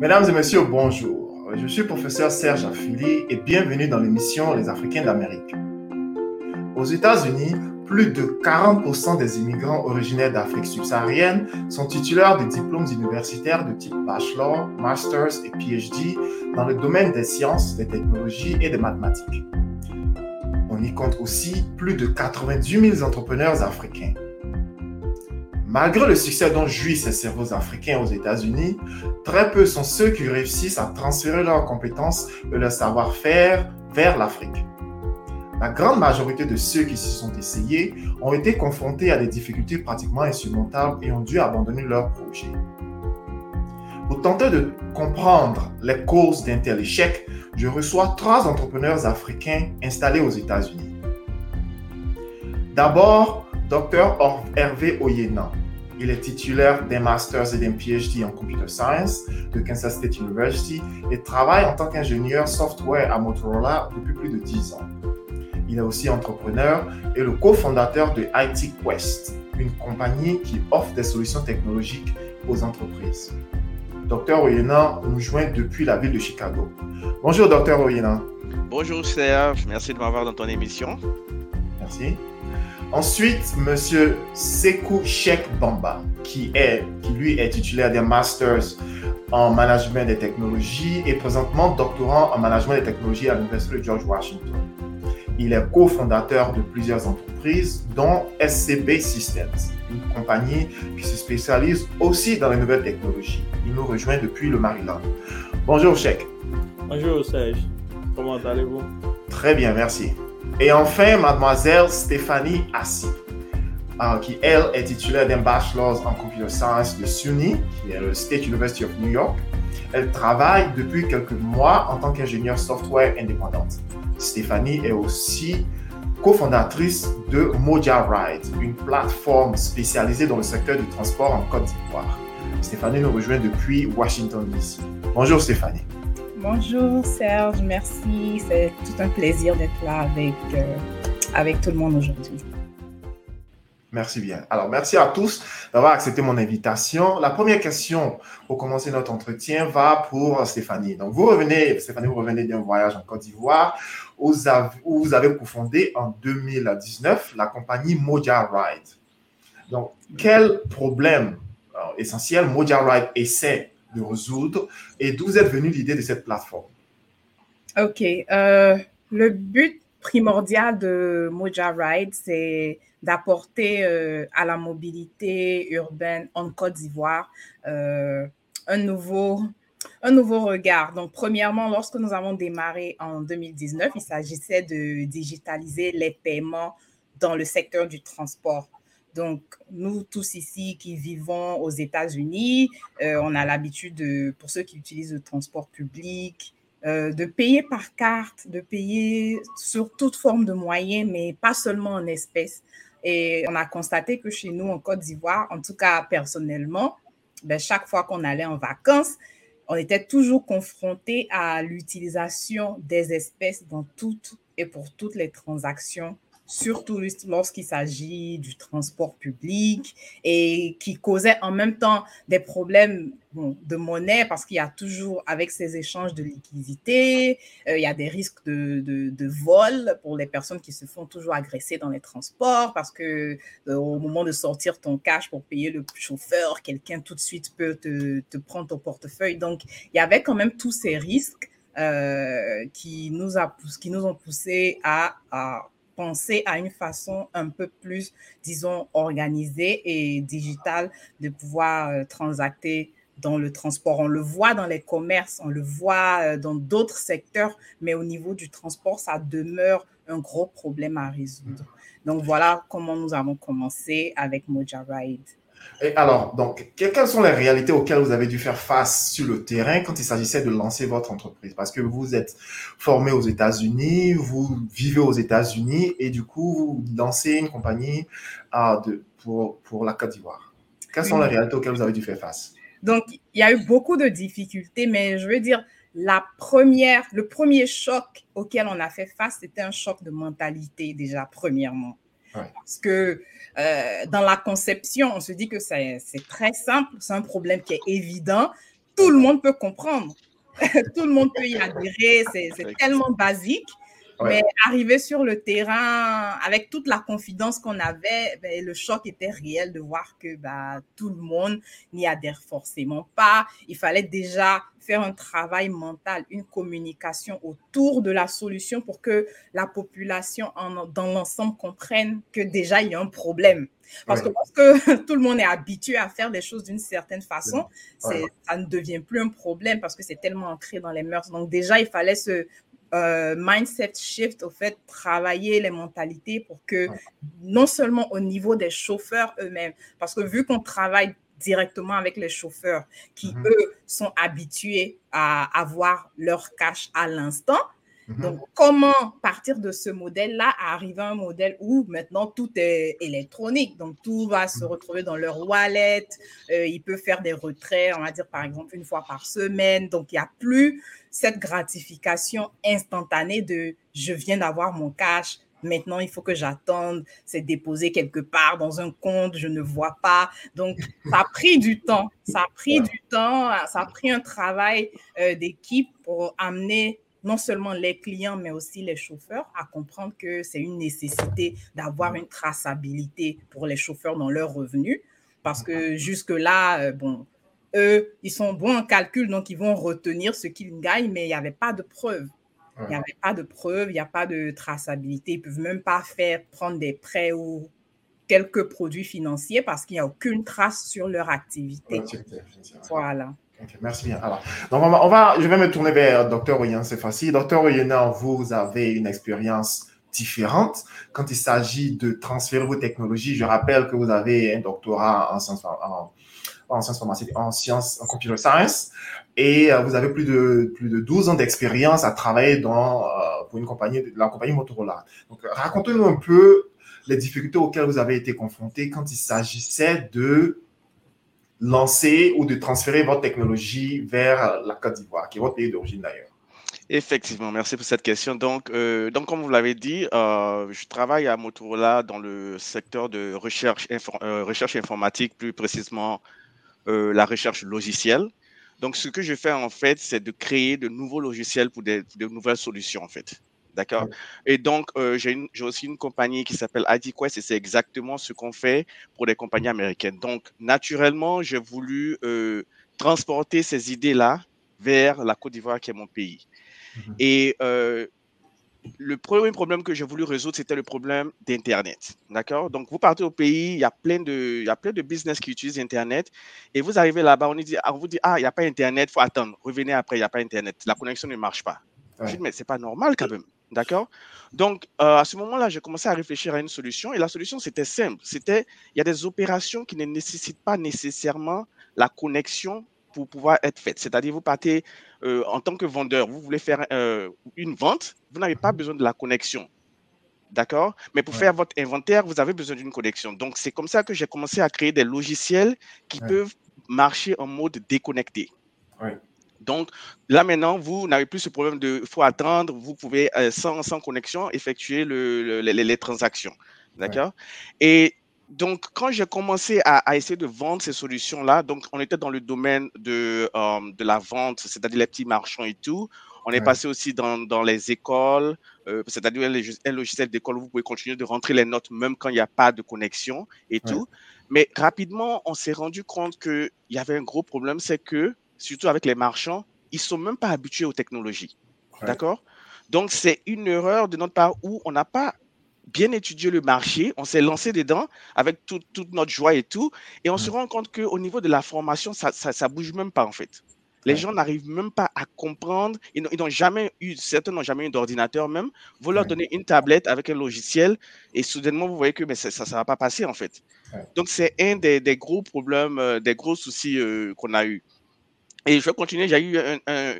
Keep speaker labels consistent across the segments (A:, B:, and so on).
A: Mesdames et messieurs, bonjour. Je suis professeur Serge Affili et bienvenue dans l'émission Les Africains d'Amérique. Aux États-Unis, plus de 40% des immigrants originaires d'Afrique subsaharienne sont titulaires de diplômes universitaires de type bachelor, master's et PhD dans le domaine des sciences, des technologies et des mathématiques. On y compte aussi plus de 98 000 entrepreneurs africains. Malgré le succès dont jouissent ces cerveaux africains aux États-Unis, très peu sont ceux qui réussissent à transférer leurs compétences et leur savoir-faire vers l'Afrique. La grande majorité de ceux qui s'y sont essayés ont été confrontés à des difficultés pratiquement insurmontables et ont dû abandonner leur projet. Pour tenter de comprendre les causes d'un tel échec, je reçois trois entrepreneurs africains installés aux États-Unis. D'abord, Dr Hervé Oyena. Il est titulaire d'un master's et d'un PhD en computer science de Kansas State University et travaille en tant qu'ingénieur software à Motorola depuis plus de 10 ans. Il est aussi entrepreneur et le cofondateur de IT Quest, une compagnie qui offre des solutions technologiques aux entreprises. Dr Oyena nous joint depuis la ville de Chicago. Bonjour Dr Oyena.
B: Bonjour Serge, merci de m'avoir dans ton émission.
A: Merci. Ensuite, Monsieur Sekou Sheikh Bamba, qui, est, qui lui est titulaire d'un Masters en Management des Technologies et présentement doctorant en Management des Technologies à l'Université de George Washington. Il est cofondateur de plusieurs entreprises, dont SCB Systems, une compagnie qui se spécialise aussi dans les nouvelles technologies. Il nous rejoint depuis le Maryland. Bonjour, Sheikh.
C: Bonjour, Serge. Comment allez-vous?
A: Très bien, merci. Et enfin, mademoiselle Stéphanie Assi, euh, qui elle est titulaire d'un bachelor en computer science de SUNY, qui est le State University of New York. Elle travaille depuis quelques mois en tant qu'ingénieure software indépendante. Stéphanie est aussi cofondatrice de Moja Ride, une plateforme spécialisée dans le secteur du transport en Côte d'Ivoire. Stéphanie nous rejoint depuis Washington, D.C. Bonjour Stéphanie.
D: Bonjour Serge, merci. C'est tout un plaisir d'être là avec, euh, avec tout le monde aujourd'hui.
A: Merci bien. Alors, merci à tous d'avoir accepté mon invitation. La première question pour commencer notre entretien va pour Stéphanie. Donc, vous revenez, Stéphanie, vous revenez d'un voyage en Côte d'Ivoire où vous avez cofondé en 2019 la compagnie Moja Ride. Donc, quel problème euh, essentiel Moja Ride essaie de résoudre et d'où est venue l'idée de cette plateforme?
D: OK. Euh, le but primordial de Moja Ride, c'est d'apporter euh, à la mobilité urbaine en Côte d'Ivoire euh, un, nouveau, un nouveau regard. Donc, premièrement, lorsque nous avons démarré en 2019, il s'agissait de digitaliser les paiements dans le secteur du transport. Donc, nous tous ici qui vivons aux États-Unis, euh, on a l'habitude, de, pour ceux qui utilisent le transport public, euh, de payer par carte, de payer sur toute forme de moyens, mais pas seulement en espèces. Et on a constaté que chez nous, en Côte d'Ivoire, en tout cas personnellement, ben, chaque fois qu'on allait en vacances, on était toujours confronté à l'utilisation des espèces dans toutes et pour toutes les transactions surtout lorsqu'il s'agit du transport public et qui causait en même temps des problèmes de monnaie parce qu'il y a toujours, avec ces échanges de liquidités, euh, il y a des risques de, vol pour les personnes qui se font toujours agresser dans les transports parce que euh, au moment de sortir ton cash pour payer le chauffeur, quelqu'un tout de suite peut te, prendre ton portefeuille. Donc, il y avait quand même tous ces risques euh, qui, nous ont poussé à penser à une façon un peu plus, disons, organisée et digitale de pouvoir euh, transacter dans le transport. On le voit dans les commerces, on le voit euh, dans d'autres secteurs, mais au niveau du transport, ça demeure un gros problème à résoudre. Donc voilà comment nous avons commencé avec Moja Ride.
A: Et alors, donc, quelles sont les réalités auxquelles vous avez dû faire face sur le terrain quand il s'agissait de lancer votre entreprise? Parce que vous êtes formé aux États-Unis, vous vivez aux États-Unis et du coup, vous lancez une compagnie de, pour, pour la Côte d'Ivoire. Quelles sont les réalités auxquelles vous avez dû faire face?
D: Donc, il y a eu beaucoup de difficultés, mais je veux dire, la première, le premier choc auquel on a fait face, c'était un choc de mentalité déjà, premièrement. Parce que euh, dans la conception, on se dit que c'est très simple, c'est un problème qui est évident, tout le monde peut comprendre, tout le monde peut y adhérer, c'est tellement basique. Mais arriver sur le terrain avec toute la confidence qu'on avait, ben, le choc était réel de voir que bah, tout le monde n'y adhère forcément pas. Il fallait déjà faire un travail mental, une communication autour de la solution pour que la population en, dans l'ensemble comprenne que déjà il y a un problème. Parce que que tout le monde est habitué à faire des choses d'une certaine façon, ça ne devient plus un problème parce que c'est tellement ancré dans les mœurs. Donc déjà, il fallait se euh, mindset shift, au fait, travailler les mentalités pour que non seulement au niveau des chauffeurs eux-mêmes, parce que vu qu'on travaille directement avec les chauffeurs qui, mm-hmm. eux, sont habitués à avoir leur cash à l'instant, Mhm. Donc, comment partir de ce modèle-là à arriver à un modèle où maintenant tout est électronique? Donc, tout va se mhm. retrouver dans leur wallet. Euh, ils peuvent faire des retraits, on va dire par exemple une fois par semaine. Donc, il n'y a plus cette gratification instantanée de je viens d'avoir mon cash. Maintenant, il faut que j'attende, c'est déposé quelque part dans un compte, je ne vois pas. Donc, ça a pris du temps. Ça a pris du temps, ça a pris un travail euh, d'équipe pour amener non seulement les clients, mais aussi les chauffeurs à comprendre que c'est une nécessité d'avoir une traçabilité pour les chauffeurs dans leurs revenus. Parce que jusque-là, euh, bon, eux, ils sont bons en calcul, donc ils vont retenir ce qu'ils gagnent, mais il n'y avait pas de preuves. Il n'y avait pas de preuves, il n'y a pas de traçabilité. Ils ne peuvent même pas faire prendre des prêts ou quelques produits financiers parce qu'il n'y a aucune trace sur leur activité. Voilà
A: merci bien. Alors, donc on va, je vais me tourner vers Dr. Oyen c'est facile. Dr. Oyen, vous avez une expérience différente quand il s'agit de transférer vos technologies. Je rappelle que vous avez un doctorat en sciences, en, en sciences en sciences, en computer science, et euh, vous avez plus de, plus de 12 ans d'expérience à travailler dans, euh, pour une compagnie, la compagnie Motorola. Donc, racontez-nous un peu les difficultés auxquelles vous avez été confrontés quand il s'agissait de lancer ou de transférer votre technologie vers la Côte d'Ivoire, qui est votre pays d'origine d'ailleurs
B: Effectivement, merci pour cette question. Donc, euh, donc comme vous l'avez dit, euh, je travaille à Motorola dans le secteur de recherche, euh, recherche informatique, plus précisément la recherche logicielle. Donc, ce que je fais en fait, c'est de créer de nouveaux logiciels pour de nouvelles solutions en fait. D'accord Et donc, euh, j'ai aussi une compagnie qui s'appelle IDQuest et c'est exactement ce qu'on fait pour les compagnies américaines. Donc, naturellement, j'ai voulu euh, transporter ces idées-là vers la Côte d'Ivoire, qui est mon pays. Mhm. Et euh, le premier problème que j'ai voulu résoudre, c'était le problème d'Internet. D'accord? Donc, vous partez au pays, il y, a plein de, il y a plein de business qui utilisent Internet. Et vous arrivez là-bas, on vous dit, ah, il n'y a pas Internet, il faut attendre. Revenez après, il n'y a pas Internet. La connexion ne marche pas. Je dis, mais c'est pas normal quand même. D'accord? Donc, euh, à ce moment-là, j'ai commencé à réfléchir à une solution. Et la solution, c'était simple. C'était, il y a des opérations qui ne nécessitent pas nécessairement la connexion pour pouvoir être faites. C'est-à-dire, vous partez euh, en tant que vendeur, vous voulez faire euh, une vente, vous n'avez pas besoin de la connexion. D'accord? Mais pour faire votre inventaire, vous avez besoin d'une connexion. Donc, c'est comme ça que j'ai commencé à créer des logiciels qui peuvent marcher en mode déconnecté. Donc là maintenant, vous n'avez plus ce problème de faut attendre, vous pouvez euh, sans, sans, connexion effectuer le, les, transactions. D'accord? Et donc, quand j'ai commencé à, essayer de vendre ces solutions-là, donc on était dans le domaine de, euh, de la vente, c'est-à-dire les petits marchands et tout. On est passé aussi dans, dans les écoles, euh, c'est-à-dire un logiciel d'école où vous pouvez continuer de rentrer les notes même quand il n'y a pas de connexion et tout. Mais rapidement, on s'est rendu compte qu'il y avait un gros problème, c'est que surtout avec les marchands, ils sont même pas habitués aux technologies. D'accord? Donc, c'est une erreur de notre part où on n'a pas bien étudié le marché, on s'est lancé dedans avec toute notre joie et tout, et on se rend compte qu'au niveau de la formation, ça, ça, bouge même pas en fait. Les gens n'arrivent même pas à comprendre. Ils n'ont jamais eu, certains n'ont jamais eu d'ordinateur même. Vous leur donnez une tablette avec un logiciel et soudainement, vous voyez que mais ça ne va pas passer en fait. Donc, c'est un des, gros problèmes, euh, des gros soucis euh, qu'on a eu. Et je vais continuer. J'ai eu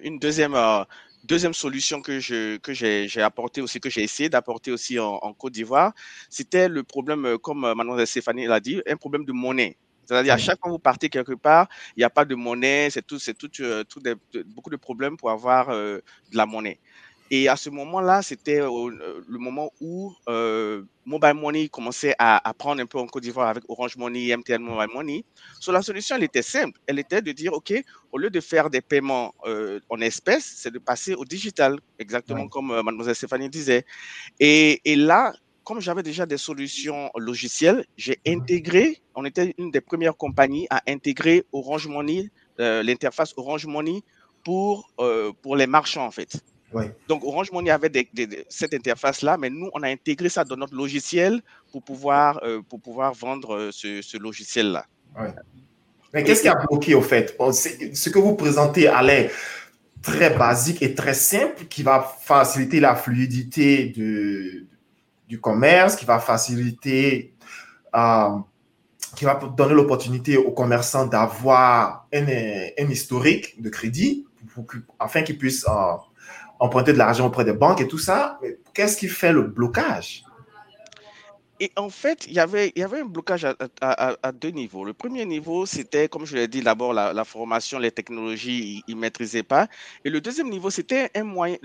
B: une deuxième, euh, deuxième solution que je que j'ai apporté aussi, que j'ai essayé d'apporter aussi en, Côte d'Ivoire. C'était le problème, euh, comme euh, Mademoiselle Stéphanie l'a dit, un problème de monnaie. C'est-à-dire, à chaque fois que vous partez quelque part, il n'y a pas de monnaie, c'est tout, c'est tout, tout beaucoup de problèmes pour avoir de la monnaie. Et à ce moment-là, c'était le moment où Mobile Money commençait à, prendre un peu en Côte d'Ivoire avec Orange Money, MTN Mobile Money. So, la solution, elle était simple. Elle était de dire, OK, au lieu de faire des paiements en espèces, c'est de passer au digital, exactement comme mademoiselle Stéphanie disait. Et, et là, comme j'avais déjà des solutions logicielles, j'ai intégré, on était une des premières compagnies à intégrer Orange Money, euh, l'interface Orange Money pour, euh, pour les marchands en fait. Donc Orange Money avait cette interface-là, mais nous, on a intégré ça dans notre logiciel pour pouvoir, euh, pour pouvoir vendre ce, logiciel-là.
A: Mais qu'est-ce qui a bloqué au fait? Ce que vous présentez à l'air très basique et très simple qui va faciliter la fluidité de, du commerce, qui va faciliter, euh, qui va donner l'opportunité aux commerçants d'avoir un, un, historique de crédit afin qu'ils puissent euh, emprunter de l'argent auprès des banques et tout ça. Qu'est-ce qui fait le blocage?
B: Et en fait, il y avait, il y avait un blocage à, deux niveaux. Le premier niveau, c'était, comme je l'ai dit, d'abord la, formation, les technologies, ils ne maîtrisaient pas. Et le deuxième niveau, c'était un moyen,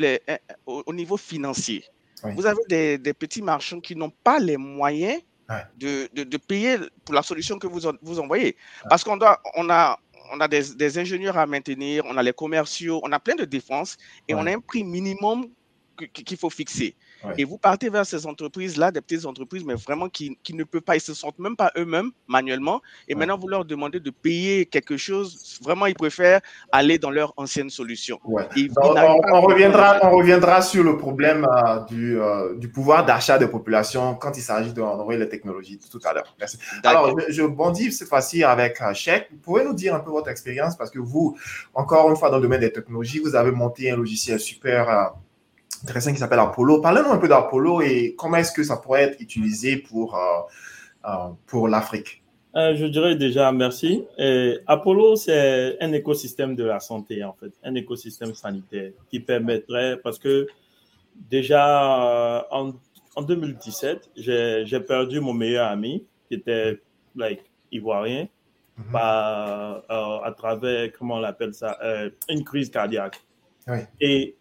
B: au, niveau financier. Vous avez des, petits marchands qui n'ont pas les moyens de, de, payer pour la solution que vous, vous envoyez. Parce qu'on doit, on a, on a des, des, ingénieurs à maintenir, on a les commerciaux, on a plein de défenses et on a un prix minimum qu'il faut fixer. Et vous partez vers ces entreprises-là, des petites entreprises, mais vraiment qui, qui, ne peuvent pas, ils se sentent même pas eux-mêmes manuellement. Et maintenant, vous leur demandez de payer quelque chose. Vraiment, ils préfèrent aller dans leur ancienne solution.
A: on, reviendra, on reviendra sur le problème euh, du, euh, du, pouvoir d'achat des populations quand il s'agit d'envoyer les technologies tout à l'heure. Merci. Alors, je, je, bondis cette fois-ci avec euh, Cheikh. Vous pouvez nous dire un peu votre expérience parce que vous, encore une fois, dans le domaine des technologies, vous avez monté un logiciel super intéressant qui s'appelle Apollo. Parlez-nous un peu d'Apollo et comment est-ce que ça pourrait être utilisé pour, euh, euh, pour l'Afrique.
C: Euh, je dirais déjà merci. Apollo, c'est un écosystème de la santé, en fait, un écosystème sanitaire qui permettrait, parce que déjà en, en 2017, j'ai perdu mon meilleur ami qui était like, ivoirien mm-hmm. à travers, comment on appelle ça, une crise cardiaque. Oui. Et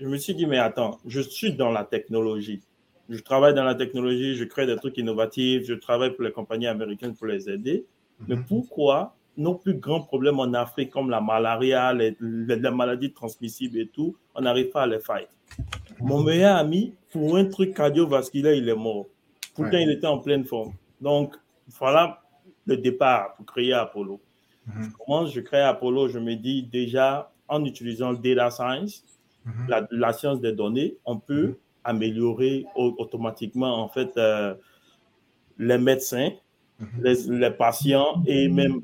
C: je me suis dit, mais attends, je suis dans la technologie. Je travaille dans la technologie, je crée des trucs innovatifs, je travaille pour les compagnies américaines pour les aider. Mais mhm. pourquoi nos plus grands problèmes en Afrique, comme la malaria, les, maladies transmissibles et tout, on n'arrive pas à les fight? Mon meilleur ami, pour un truc cardiovasculaire, il est mort. Pourtant, il était en pleine forme. Donc, voilà le départ pour créer Apollo. Mhm. Je commence, je crée Apollo, je me dis déjà, en utilisant le data science, Mhm. la, science des données, on peut mhm. améliorer automatiquement en fait euh, les médecins, mhm. les, patients et même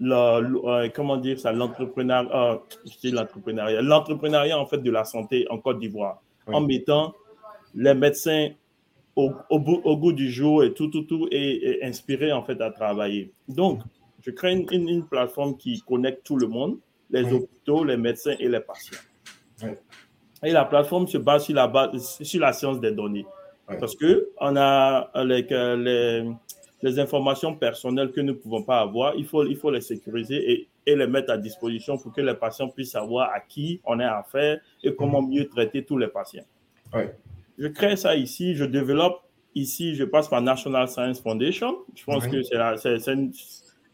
C: euh, comment dire ça, l'entrepreneuriat, euh, l'entrepreneuriat, l'entrepreneuriat en fait de la santé en Côte d'Ivoire, en mettant les médecins au, au, goût du jour et tout, tout, tout, et, inspiré en fait à travailler. Donc, je crée une, une, plateforme qui connecte tout le monde, les hôpitaux, les médecins et les patients. Et la plateforme se base sur la, base, sur la science des données. Parce que on a les, les, les, informations personnelles que nous ne pouvons pas avoir, il faut, il faut les sécuriser et, et, les mettre à disposition pour que les patients puissent savoir à qui on a affaire et comment mieux traiter tous les patients. Je crée ça ici, je développe ici, je passe par National Science Foundation. Je pense que c'est une,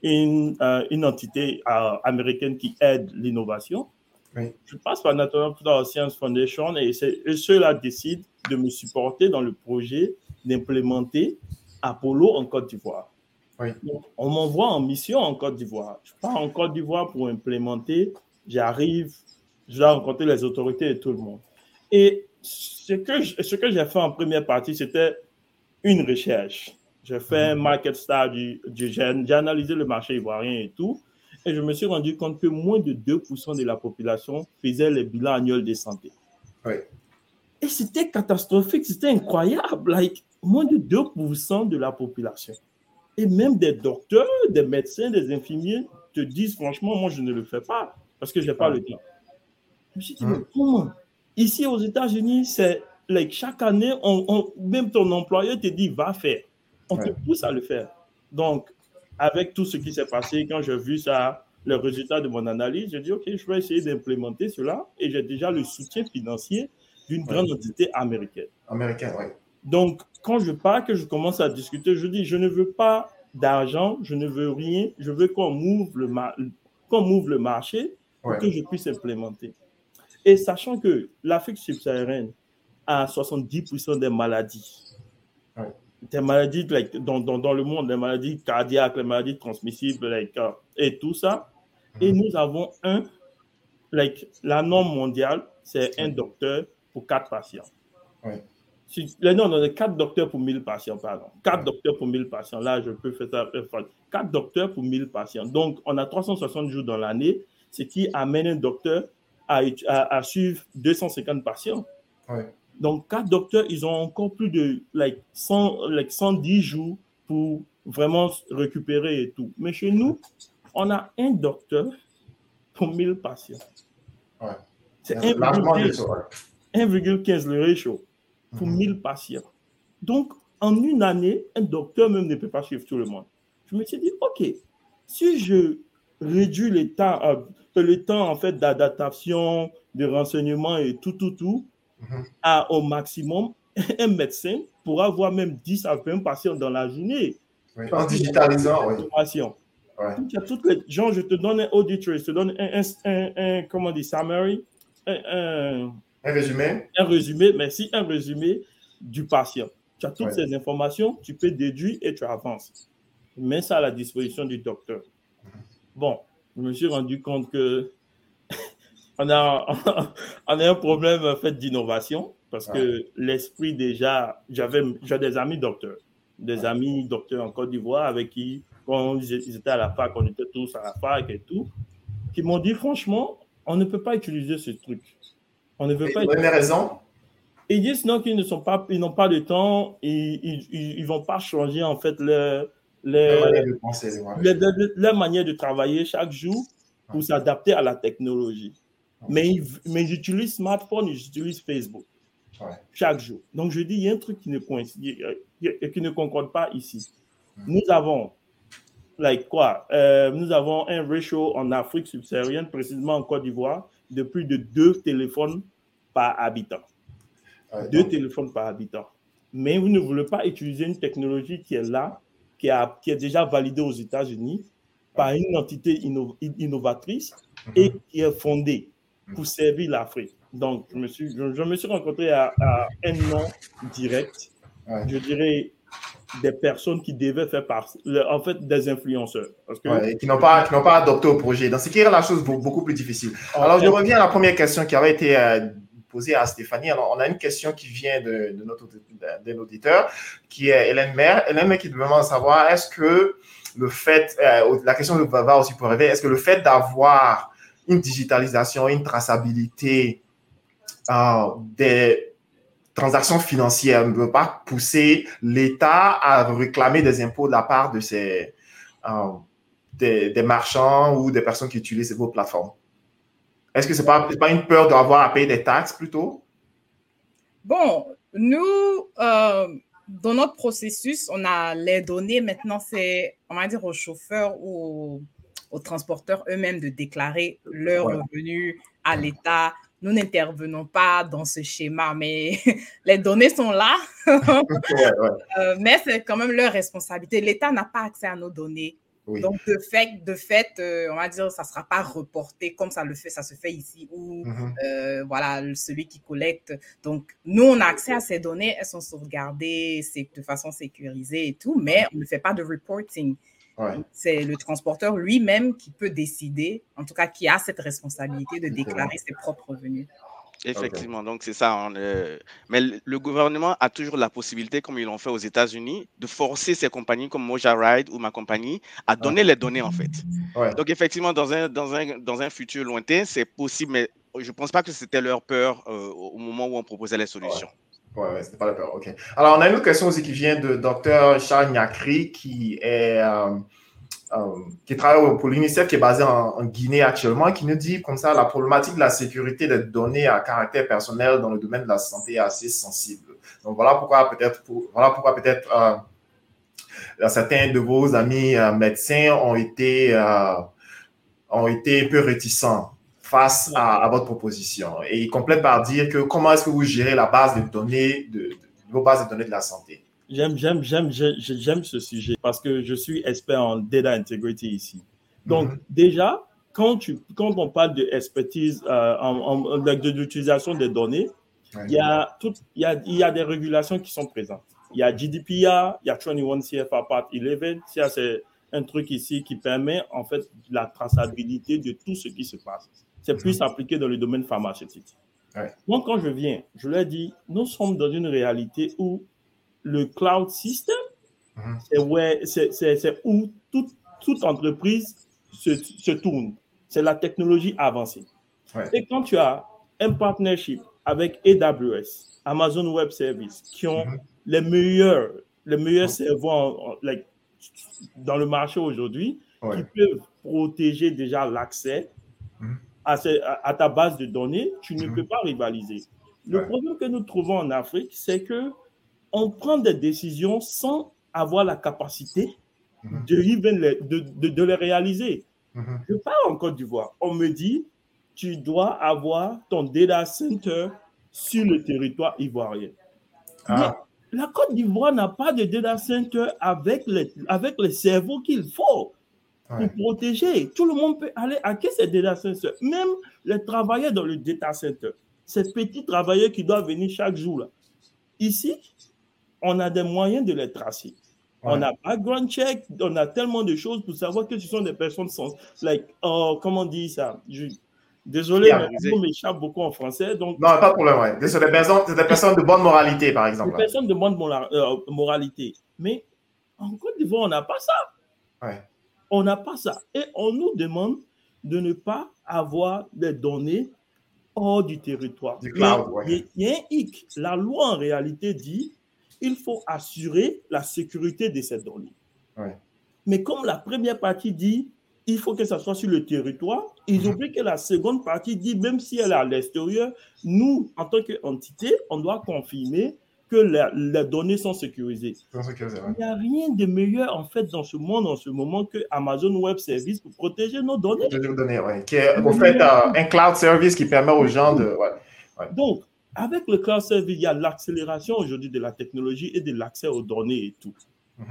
C: une, euh, une, entité euh, américaine qui aide l'innovation. Je passe par National Science Foundation et, ceux-là décident de me supporter dans le projet d'implémenter Apollo en Côte d'Ivoire. On m'envoie en mission en Côte d'Ivoire. Je pars en Côte d'Ivoire pour implémenter. J'arrive, je dois rencontrer les autorités et tout le monde. Et ce que, ce que j'ai fait en première partie, c'était une recherche. J'ai fait un market study, j'ai analysé le marché ivoirien et tout. Et je me suis rendu compte que moins de 2% de la population faisait les bilans annuels de santé. Et c'était catastrophique, c'était incroyable. Like, moins de 2% de la population. Et même des docteurs, des médecins, des infirmiers te disent franchement, moi, je ne le fais pas parce que je n'ai pas le temps. Je me suis dit, mais comment? Ici aux États-Unis, c'est like, chaque année, on, même ton employeur te dit, va faire. On te pousse à le faire. Donc, avec tout ce qui s'est passé, quand j'ai vu ça, le résultat de mon analyse, j'ai dit, OK, je vais essayer d'implémenter cela et j'ai déjà le soutien financier d'une grande entité américaine.
A: Américaine, oui.
C: Donc, quand je pars, que je commence à discuter, je dis, je ne veux pas d'argent, je ne veux rien, je veux qu'on m'ouvre le, le marché pour que je puisse implémenter. Et sachant que l'Afrique subsaharienne a 70% des maladies, des maladies like, dans, dans, dans, le monde, des maladies cardiaques, les maladies transmissibles like, uh, et tout ça. Et mhm. nous avons un, like, la norme mondiale, c'est un docteur pour quatre patients. Oui. Si, non, non, quatre docteurs pour 1000 patients, pardon. Quatre docteurs pour 1000 patients. Là, je peux faire ça. Quatre docteurs pour 1000 patients. Donc, on a 360 jours dans l'année, ce qui amène un docteur à, à, à suivre 250 patients. Oui. Donc, quatre docteurs, ils ont encore plus de like, 100, like 110 jours pour vraiment récupérer et tout. Mais chez nous, on a un docteur pour 1000 patients. Ouais. C'est 1,15 le ratio pour 1000 mhm. patients. Donc, en une année, un docteur même ne peut pas suivre tout le monde. Je me suis dit, OK, si je réduis le temps, euh, le temps en fait d'adaptation, de renseignement et tout, tout, tout. À, au maximum, un médecin pourra avoir même 10 à 20 patients dans la journée.
A: En digitalisant, oui.
C: Ouais. Toutes les gens, je te donne un auditor, je te donne un, un, un, comment dit, summary,
A: un, résumé.
C: Un résumé, merci, un résumé du patient. Tu as toutes ces informations, tu peux déduire et tu avances. Mets ça à la disposition du docteur. Mhm. Bon, je me suis rendu compte que on a, on a un problème en fait d'innovation parce que l'esprit déjà, j'avais des amis docteurs, des amis docteurs en Côte d'Ivoire avec qui, quand ils étaient à la fac, on était tous à la fac et tout, qui m'ont dit franchement, on ne peut pas utiliser ce truc. On ne veut pas.
A: Vous avez raison.
C: Ils disent non qu'ils ne sont pas, ils n'ont pas de temps, ils, ils, vont pas changer en fait leur, leur, leur manière de travailler chaque jour pour s'adapter à la technologie. Mais, mais j'utilise smartphone et j'utilise Facebook chaque jour. Donc, je dis, il y a un truc qui ne, coïncide, qui ne concorde pas ici. Nous avons, like quoi, euh, nous avons un ratio en Afrique subsaharienne, précisément en Côte d'Ivoire, de plus de deux téléphones par habitant. deux téléphones par habitant. Mais vous ne voulez pas utiliser une technologie qui est là, qui, a, qui est déjà validée aux États-Unis par une entité innovatrice hmm. et qui est fondée pour servir l'Afrique. Donc, je me suis, je, me suis rencontré à, un nom direct, je dirais des personnes qui devaient faire partie, en fait, des influenceurs.
A: Parce que, qui n'ont pas, qui pas adopté au projet. Donc, ce qui rend la chose beaucoup plus difficile. Alors, je reviens à la première question qui avait été euh, posée à Stéphanie. Alors, on a une question qui vient de, de notre d'un auditeur, qui est Hélène Maire. Hélène Maire qui demande savoir est-ce que le fait, euh, la question va aussi pour rêver, est-ce que le fait d'avoir une digitalisation, une traçabilité euh, des transactions financières ne veut pas pousser l'État à réclamer des impôts de la part de ces, euh, des, marchands ou des personnes qui utilisent vos plateformes. Est-ce que ce n'est pas, pas une peur d'avoir à payer des taxes plutôt?
D: Bon, nous, euh, dans notre processus, on a les données. Maintenant, c'est, on va dire, aux chauffeurs ou aux transporteurs eux-mêmes de déclarer leurs revenus à l'État. Nous n'intervenons pas dans ce schéma, mais les données sont là. Euh, mais c'est quand même leur responsabilité. L'État n'a pas accès à nos données. Donc, de fait, de fait euh, on va dire, ça ne sera pas reporté comme ça le fait, ça se fait ici, ou mm-hmm. euh, voilà, celui qui collecte. Donc, nous, on a accès à ces données, elles sont sauvegardées de façon sécurisée et tout, mais on ne fait pas de reporting. C'est le transporteur lui-même qui peut décider, en tout cas qui a cette responsabilité de déclarer ses propres revenus.
B: Effectivement, donc c'est ça. mais le gouvernement a toujours la possibilité, comme ils l'ont fait aux États-Unis, de forcer ces compagnies comme Moja Ride ou ma compagnie à donner les données en fait. Donc effectivement, dans un, dans un, dans un futur lointain, c'est possible, mais je ne pense pas que c'était leur peur euh, au moment où on proposait les solutions.
A: Ouais, ouais c'était pas la peur. OK. Alors, on a une autre question aussi qui vient de Dr. Charles Nyakri, qui est. Euh, euh, qui travaille pour l'UNICEF, qui est basé en, Guinée actuellement, qui nous dit comme ça la problématique de la sécurité des données à caractère personnel dans le domaine de la santé est assez sensible. Donc voilà pourquoi peut-être voilà pourquoi peut-être euh, certains de vos amis médecins ont été ont été un peu réticents face à, votre proposition. Et il complète par dire que comment est-ce que vous gérez la base de données, de, vos bases de données de la santé?
C: J'aime, j'aime, j'aime, j'aime ce sujet parce que je suis expert en data integrity ici. Donc, mhm. déjà, quand, tu, quand on parle d'expertise euh, en, de l'utilisation des données, il, y a tout, il, y a, il y a des régulations qui sont présentes. Il y a GDPR, il y a 21 CFR Part 11. Ça, c'est un truc ici qui permet en fait la traçabilité de tout ce qui se passe. C'est plus mhm. appliqué dans le domaine pharmaceutique. Moi, quand je viens, je leur dis, nous sommes dans une réalité où le cloud system, mhm. c'est où toute, toute entreprise se, se tourne. C'est la technologie avancée. Et quand tu as un partnership avec AWS, Amazon Web Services, qui ont mhm. les meilleurs, les meilleurs serveurs dans le marché aujourd'hui, qui peuvent protéger déjà l'accès à, à, ta base de données, tu ne peux pas rivaliser. Le problème que nous trouvons en Afrique, c'est que on prend des décisions sans avoir la capacité mhm. de, de, de, les réaliser. Mhm. Je parle en Côte d'Ivoire. On me dit, tu dois avoir ton data center sur le territoire ivoirien. Ah. la Côte d'Ivoire n'a pas de data center avec les, avec les cerveaux qu'il faut pour protéger. Tout le monde peut aller à ces data centers. Même les travailleurs dans le data center, ces petits travailleurs qui doivent venir chaque jour. Là. Ici, on a des moyens de les tracer. On a background check, on a tellement de choses pour savoir que ce sont des personnes sans. Like, oh, comment on dit ça? Désolé, mais je m'échappe beaucoup en français. Donc...
A: Non, pas de problème. Ouais. des personnes, des personnes de bonne moralité, par exemple.
C: Des personnes de bonne euh, moralité. Mais en Côte d'Ivoire, on n'a pas ça. Ouais. On n'a pas ça. Et on nous demande de ne pas avoir des données hors du territoire.
A: Du cloud,
C: il y a un hic. La loi, en réalité, dit il faut assurer la sécurité de ces données. Mais comme la première partie dit, il faut que ça soit sur le territoire, ils mhm. oublient que la seconde partie dit, même si elle est à l'extérieur, nous, en tant qu'entité, on doit confirmer que les, données sont sécurisées. Il n'y a rien de meilleur, en fait, dans ce monde, en ce moment, que Amazon Web Service pour protéger nos données.
A: Nos données, oui. Qui est, en fait, un cloud service qui permet aux gens de...
C: Donc, avec le cloud service, il y a l'accélération aujourd'hui de la technologie et de l'accès aux données et tout.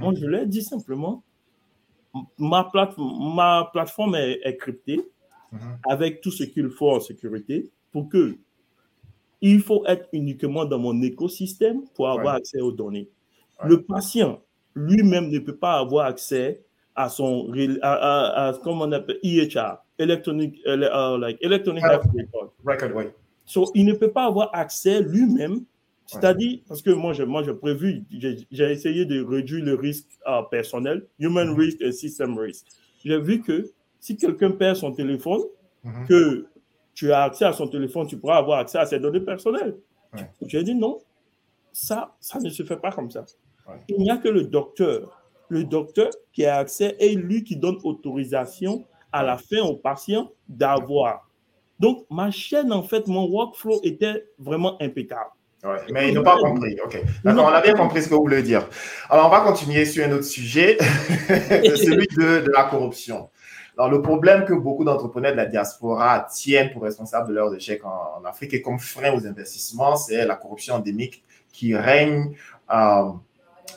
C: Moi, je l'ai dit simplement, ma, ma plateforme est, cryptée mhm. avec tout ce qu'il faut en sécurité pour que il faut être uniquement dans mon écosystème pour avoir accès aux données. Le patient lui-même ne peut pas avoir accès à son, à, comment on appelle, EHR, Electronic, uh, like Electronic Health Record.
A: Record,
C: So, il ne peut pas avoir accès lui-même. C'est-à-dire, parce que moi, j'ai moi, prévu, j'ai essayé de réduire le risque euh, personnel, human mm-hmm. risk et system risk. J'ai vu que si quelqu'un perd son téléphone, mm-hmm. que tu as accès à son téléphone, tu pourras avoir accès à ses données personnelles. J'ai dit non, ça, ça ne se fait pas comme ça. Il n'y a que le docteur, le docteur qui a accès et lui qui donne autorisation à la fin au patient d'avoir donc, ma chaîne, en fait, mon workflow était vraiment impeccable.
A: Ouais, mais ils n'ont pas compris. OK. D'accord, on a bien compris ce que vous voulez dire. Alors, on va continuer sur un autre sujet, celui de, la corruption. Alors, le problème que beaucoup d'entrepreneurs de la diaspora tiennent pour responsable de leurs échecs en, Afrique et comme frein aux investissements, c'est la corruption endémique qui règne euh,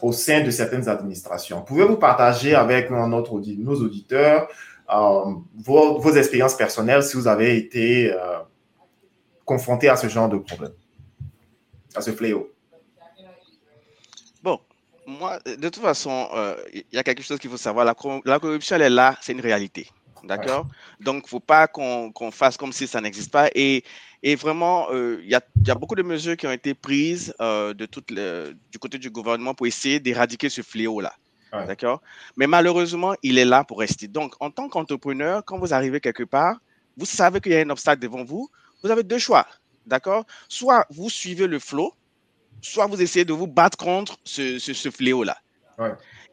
A: au sein de certaines administrations. Pouvez-vous partager avec notre, nos auditeurs euh, vos, expériences personnelles si vous avez été euh, confronté à ce genre de problème, à ce fléau?
B: Moi, de toute façon, euh, il y a quelque chose qu'il faut savoir. La, corruption, elle est là, c'est une réalité. D'accord? Donc, il ne faut pas qu'on fasse comme si ça n'existe pas. Et, et vraiment, il y, a, y, a, beaucoup de mesures qui ont été prises de toute du côté du gouvernement pour essayer d'éradiquer ce fléau-là. D'accord? Mais malheureusement, il est là pour rester. Donc, en tant qu'entrepreneur, quand vous arrivez quelque part, vous savez qu'il y a un obstacle devant vous. Vous avez deux choix. D'accord? Soit vous suivez le flot, soit vous essayez de vous battre contre ce, ce, fléau-là.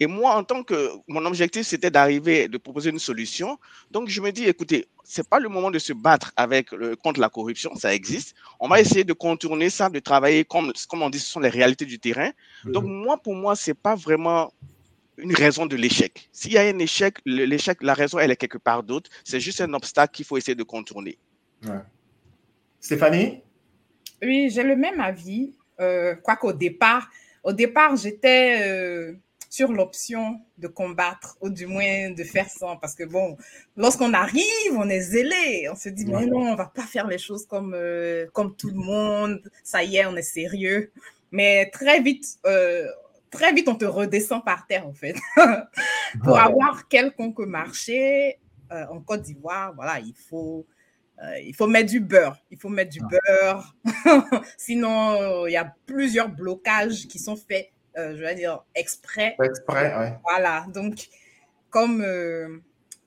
B: Et moi, en tant que mon objectif, c'était d'arriver, de proposer une solution. Donc, je me dis, écoutez, c'est pas le moment de se battre avec contre la corruption, ça existe. On va essayer de contourner ça, de travailler comme, comme on dit, ce sont les réalités du terrain. Donc, moi, pour moi, c'est pas vraiment une raison de l'échec. S'il y a un échec, l'échec, la raison, elle est quelque part d'autre. C'est juste un obstacle qu'il faut essayer de contourner.
A: Stéphanie?
D: Oui, j'ai le même avis. Euh, Quoiqu'au départ, au départ, j'étais euh, sur l'option de combattre, ou du moins de faire ça. Parce que bon, lorsqu'on arrive, on est zélé. On se dit, mais non, on va pas faire les choses comme, euh, comme tout le monde. Ça y est, on est sérieux. Mais très vite, très vite, on te redescend par terre, en fait. Pour avoir quelconque marché en Côte d'Ivoire, voilà, il faut, euh, il faut mettre du beurre. Il faut mettre du beurre. Sinon, il y a plusieurs blocages qui sont faits, je veux dire, exprès.
A: Exprès, oui.
D: Voilà. Donc, comme,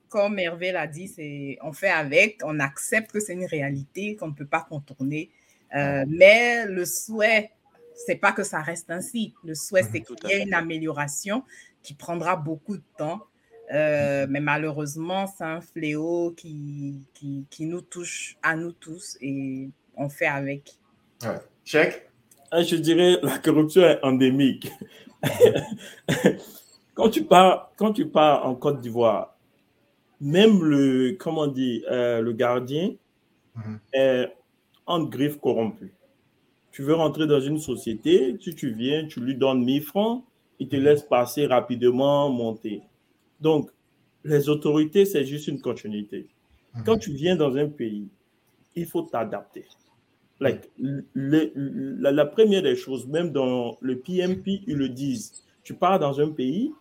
D: comme Hervé l'a dit, c'est on fait avec, on accepte que c'est une réalité qu'on ne peut pas contourner. mais le souhait c'est pas que ça reste ainsi. Le souhait, c'est qu'il y ait une amélioration qui prendra beaucoup de temps. Euh, mais malheureusement, c'est un fléau qui, qui, qui, nous touche à nous tous et on fait avec.
A: Ouais. Check.
C: Je dirais la corruption est endémique. quand, tu pars, quand tu pars en Côte d'Ivoire, même le, comment dit, euh, le gardien -hmm. est en griffe corrompu tu veux rentrer dans une société, si tu viens, tu lui donnes 1000 francs, il te laisse passer rapidement, monter. Donc, les autorités, c'est juste une continuité. Quand tu viens dans un pays, il faut t'adapter. Like, le, la, la, première des choses, même dans le PMP, ils le disent. Tu pars dans un pays,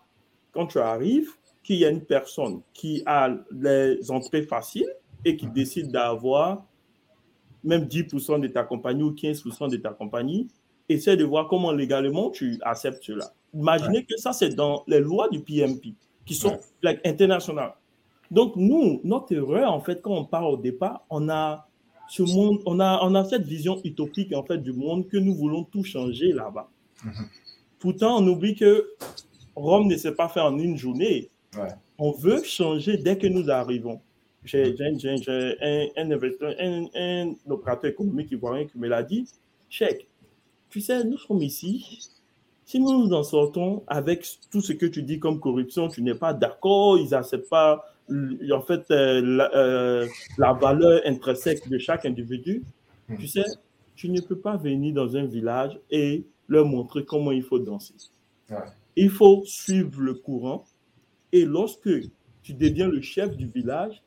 C: quand tu arrives, qu'il y a une personne qui a les entrées faciles et qui décide d'avoir même 10% de ta compagnie ou 15% de ta compagnie, essaie de voir comment légalement tu acceptes cela. Imaginez ouais. que ça, c'est dans les lois du PMP, qui sont like, internationales. Donc, nous, notre erreur, en fait, quand on part au départ, on a ce monde, on a, on a cette vision utopique, en fait, du monde que nous voulons tout changer là-bas. Mm -hmm. Pourtant, on oublie que Rome ne s'est pas fait en une journée. Ouais. On veut changer dès que nous arrivons j'ai un, un, investisseur, un, un, opérateur économique ivoirien qui me l'a dit, Cheikh, tu sais, nous sommes ici. Si nous nous en sortons avec tout ce que tu dis comme corruption, tu n'es pas d'accord, ils n'acceptent pas en fait euh, la, euh, la, valeur intrinsèque de chaque individu, mmh. tu sais, tu ne peux pas venir dans un village et leur montrer comment il faut danser. Ouais. Il faut suivre le courant et lorsque tu deviens le chef du village,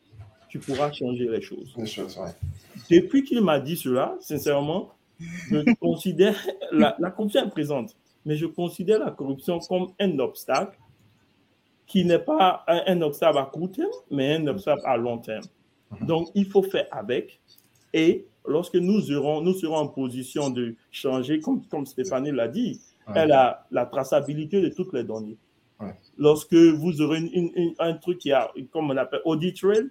C: tu pourras changer les choses.
A: Les choses ouais.
C: Depuis qu'il m'a dit cela, sincèrement, je considère la, est présente, mais je considère la corruption comme un obstacle qui n'est pas un, obstacle à court terme, mais un obstacle à long terme. -hmm. Donc, il faut faire avec. Et lorsque nous, aurons, nous serons en position de changer, comme, comme Stéphanie l'a dit, ouais. elle a la traçabilité de toutes les données. Ouais. Lorsque vous aurez une, une, une, un truc qui a, comme on appelle audit trail,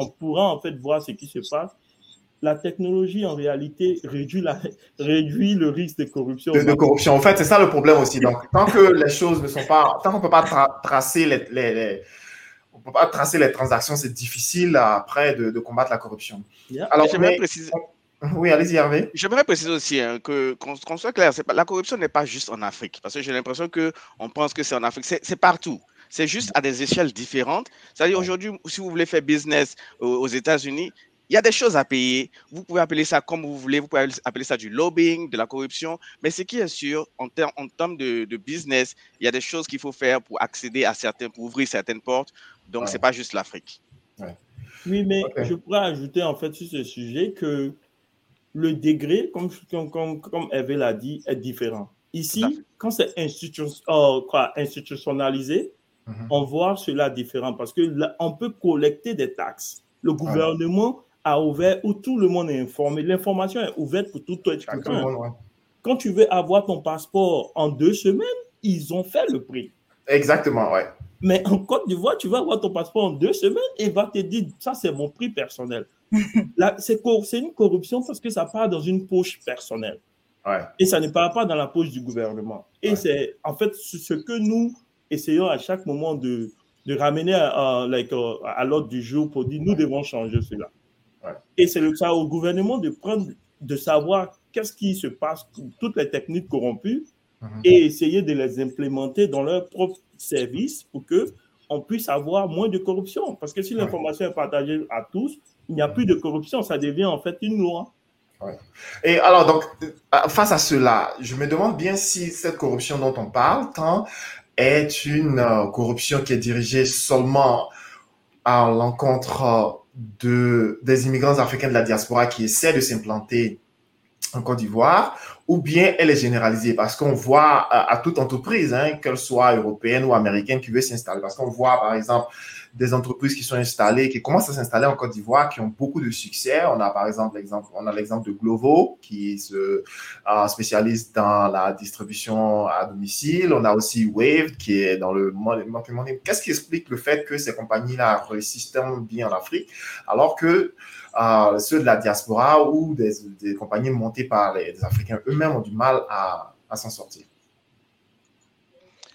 C: on pourra en fait voir ce qui se passe. La technologie, en réalité, réduit, la, réduit le risque de corruption.
A: De, de corruption. En fait, c'est ça le problème aussi. Donc, tant que les choses ne sont pas, tant qu'on ne peut pas tra tracer les, les, les, on peut pas tracer les transactions, c'est difficile après de, de, combattre la corruption.
B: Yeah. Alors, je mais, préciser.
A: Oui, allez-y, Hervé.
B: J'aimerais préciser aussi hein, que qu'on qu soit clair, pas, la corruption n'est pas juste en Afrique, parce que j'ai l'impression qu'on pense que c'est en Afrique, c'est partout. C'est juste à des échelles différentes. C'est-à-dire aujourd'hui, si vous voulez faire business aux, aux États-Unis, il y a des choses à payer. Vous pouvez appeler ça comme vous voulez. Vous pouvez appeler ça du lobbying, de la corruption. Mais ce qui est sûr, en, ter en termes de, de, business, il y a des choses qu'il faut faire pour accéder à certains, pour ouvrir certaines portes. Donc, ouais. c'est pas juste l'Afrique.
C: Ouais. Oui, mais okay. je pourrais ajouter en fait sur ce sujet que le degré, comme, comme, comme Hervé l'a dit, est différent. Ici, quand c'est institution, oh, institutionnalisé, mm -hmm. on voit cela différent parce que là, on peut collecter des taxes. Le gouvernement ouvert où tout le monde est informé. L'information est ouverte pour tout et chacun. Ouais. Quand tu veux avoir ton passeport en deux semaines, ils ont fait le prix.
A: Exactement, ouais.
C: Mais en Côte d'Ivoire, tu vas avoir ton passeport en deux semaines et va te dire, ça c'est mon prix personnel. c'est une corruption parce que ça part dans une poche personnelle.
A: Ouais.
C: Et ça ne part pas dans la poche du gouvernement. Et ouais. c'est en fait ce que nous essayons à chaque moment de, de ramener à, à, like, à l'ordre du jour pour dire nous devons changer cela. Et c'est ça au gouvernement de prendre, de savoir qu'est-ce qui se passe, toutes les techniques corrompues, mm -hmm. et essayer de les implémenter dans leur propre service pour que on puisse avoir moins de corruption. Parce que si l'information est partagée à tous, il n'y a plus de corruption, ça devient en fait une loi.
A: Et alors, donc, euh, face à cela, je me demande bien si cette corruption dont on parle tant est une euh, corruption qui est dirigée seulement à l'encontre de, des immigrants africains de la diaspora qui essaient de s'implanter en Côte d'Ivoire, ou bien elle est généralisée? Parce qu'on voit à, toute entreprise, hein, qu'elle soit européenne ou américaine, qui veut s'installer. Parce qu'on voit, par exemple, des entreprises qui sont installées, qui commencent à s'installer en Côte d'Ivoire, qui ont beaucoup de succès. On a, par exemple, l'exemple, on a l'exemple de Glovo, qui se euh, spécialise dans la distribution à domicile. On a aussi Wave, qui est dans le marketing. Qu'est-ce qui explique le fait que ces compagnies-là réussissent tellement bien en Afrique, alors que euh, ceux de la diaspora ou des, compagnies montées par les, Africains eux-mêmes ont du mal à, s'en sortir?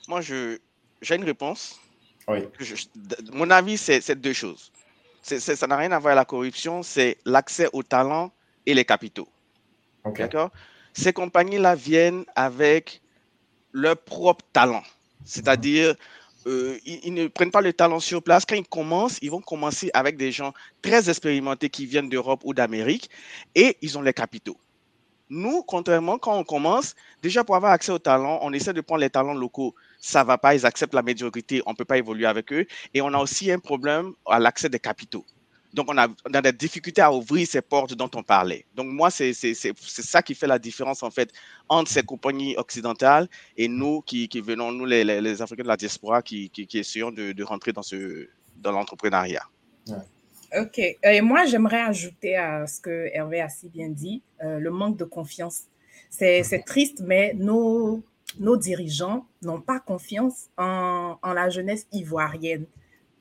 B: Moi, j'ai une réponse. Oui. mon avis, c'est deux choses. ça n'a rien à voir avec la corruption, c'est l'accès au talent et les capitaux. D'accord? Ces compagnies-là viennent avec leur propre talent. C'est-à-dire, euh, ils, ne prennent pas le talent sur place. Quand ils commencent, ils vont commencer avec des gens très expérimentés qui viennent d'Europe ou d'Amérique et ils ont les capitaux. Nous, contrairement, quand on commence, déjà pour avoir accès au talent, on essaie de prendre les talents locaux. Ça va pas, ils acceptent la médiocrité, on peut pas évoluer avec eux. Et on a aussi un problème à l'accès des capitaux. Donc, on a, des difficultés à ouvrir ces portes dont on parlait. Donc, moi, c'est ça qui fait la différence, en fait, entre ces compagnies occidentales et nous qui, venons, nous, les, Africains de la diaspora, qui, essayons de, rentrer dans, dans l'entrepreneuriat.
D: OK. Et moi, j'aimerais ajouter à ce que Hervé a si bien dit, euh, le manque de confiance. C'est triste, mais nos, nos dirigeants n'ont pas confiance en, en la jeunesse ivoirienne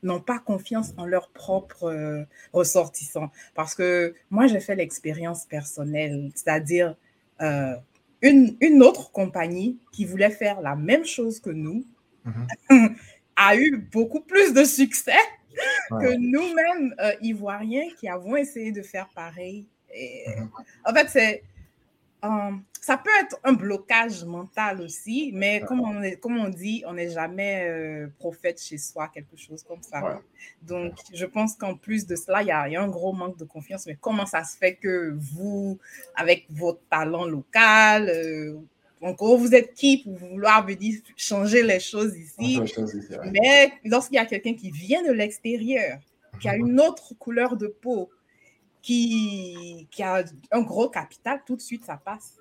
D: n'ont pas confiance en leurs propres euh, ressortissants. Parce que moi, j'ai fait l'expérience personnelle, c'est-à-dire euh, une, une, autre compagnie qui voulait faire la même chose que nous mhm. a eu beaucoup plus de succès que nous-mêmes, euh, Ivoiriens, qui avons essayé de faire pareil. Et, mhm. En fait, c'est ça peut être un blocage mental aussi, mais comme on, est, comme on dit, on n'est jamais euh, prophète chez soi, quelque chose comme ça. Donc, je pense qu'en plus de cela, il y, a, un gros manque de confiance. Mais comment ça se fait que vous, avec votre talent local, euh, encore vous êtes qui pour vouloir venir changer les choses ici? Mais lorsqu'il y a quelqu'un qui vient de l'extérieur, qui a une autre couleur de peau, qui, qui a un gros capital, tout de suite, ça passe.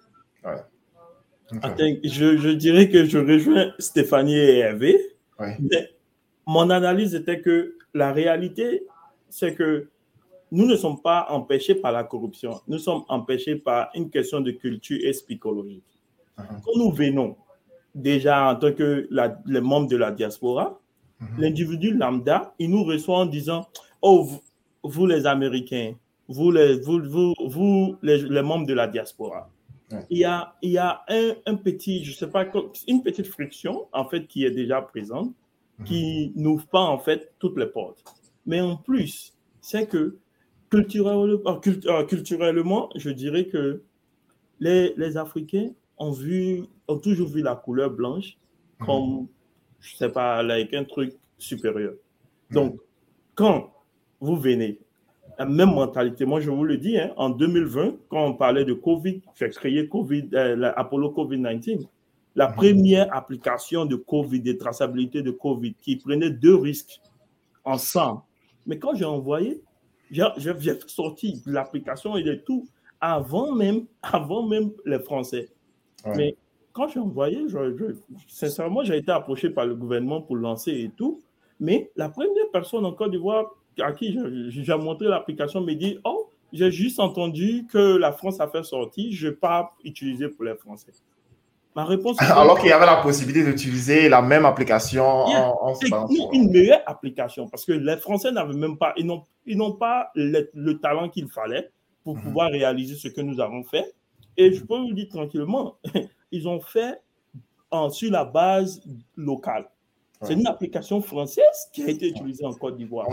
C: Je, je, dirais que je rejoins Stéphanie et Hervé. mon analyse était que la réalité, c'est que nous ne sommes pas empêchés par la corruption. Nous sommes empêchés par une question de culture et psychologique. Uh-huh. Quand nous venons, déjà en tant que les membres de la diaspora, uh-huh. l'individu lambda, il nous reçoit en disant Oh, vous les Américains, vous, les, vous, vous, les, membres de la diaspora, il y a, il y a un, petit, je sais pas, une petite friction, en fait, qui est déjà présente, mhm. qui n'ouvre pas, en fait, toutes les portes. Mais en plus, c'est que culturellement, euh, euh, culturellement, je dirais que les, les Africains ont, vu, ont toujours vu la couleur blanche mhm. comme, je sais pas, avec un truc supérieur. Donc, quand vous venez la même mentalité. Moi, je vous le dis, hein, en 2020, quand on parlait de Covid, j'ai créé COVID, euh, Apollo COVID-19. La mhm. première application de Covid, de traçabilité de Covid, qui prenait deux risques ensemble. Mais quand j'ai envoyé, j'ai sorti l'application et de tout avant même, avant même les Français. Mais quand j'ai envoyé, je, sincèrement, j'ai été approché par le gouvernement pour lancer et tout. Mais la première personne en Côte d'Ivoire à qui j'ai montré l'application me dit Oh, j'ai juste entendu que la France a fait sortir, je ne vais pas utiliser pour les Français.
A: Ma réponse Alors qu'il y avait la possibilité d'utiliser la même application en,
C: Une meilleure application parce que les Français n'avaient même pas, ils n'ont pas le, talent qu'il fallait pour mhm. pouvoir réaliser ce que nous avons fait. Et je peux vous dire tranquillement, ils ont fait en, sur la base locale. C'est une application française qui a été utilisée en Côte d'Ivoire.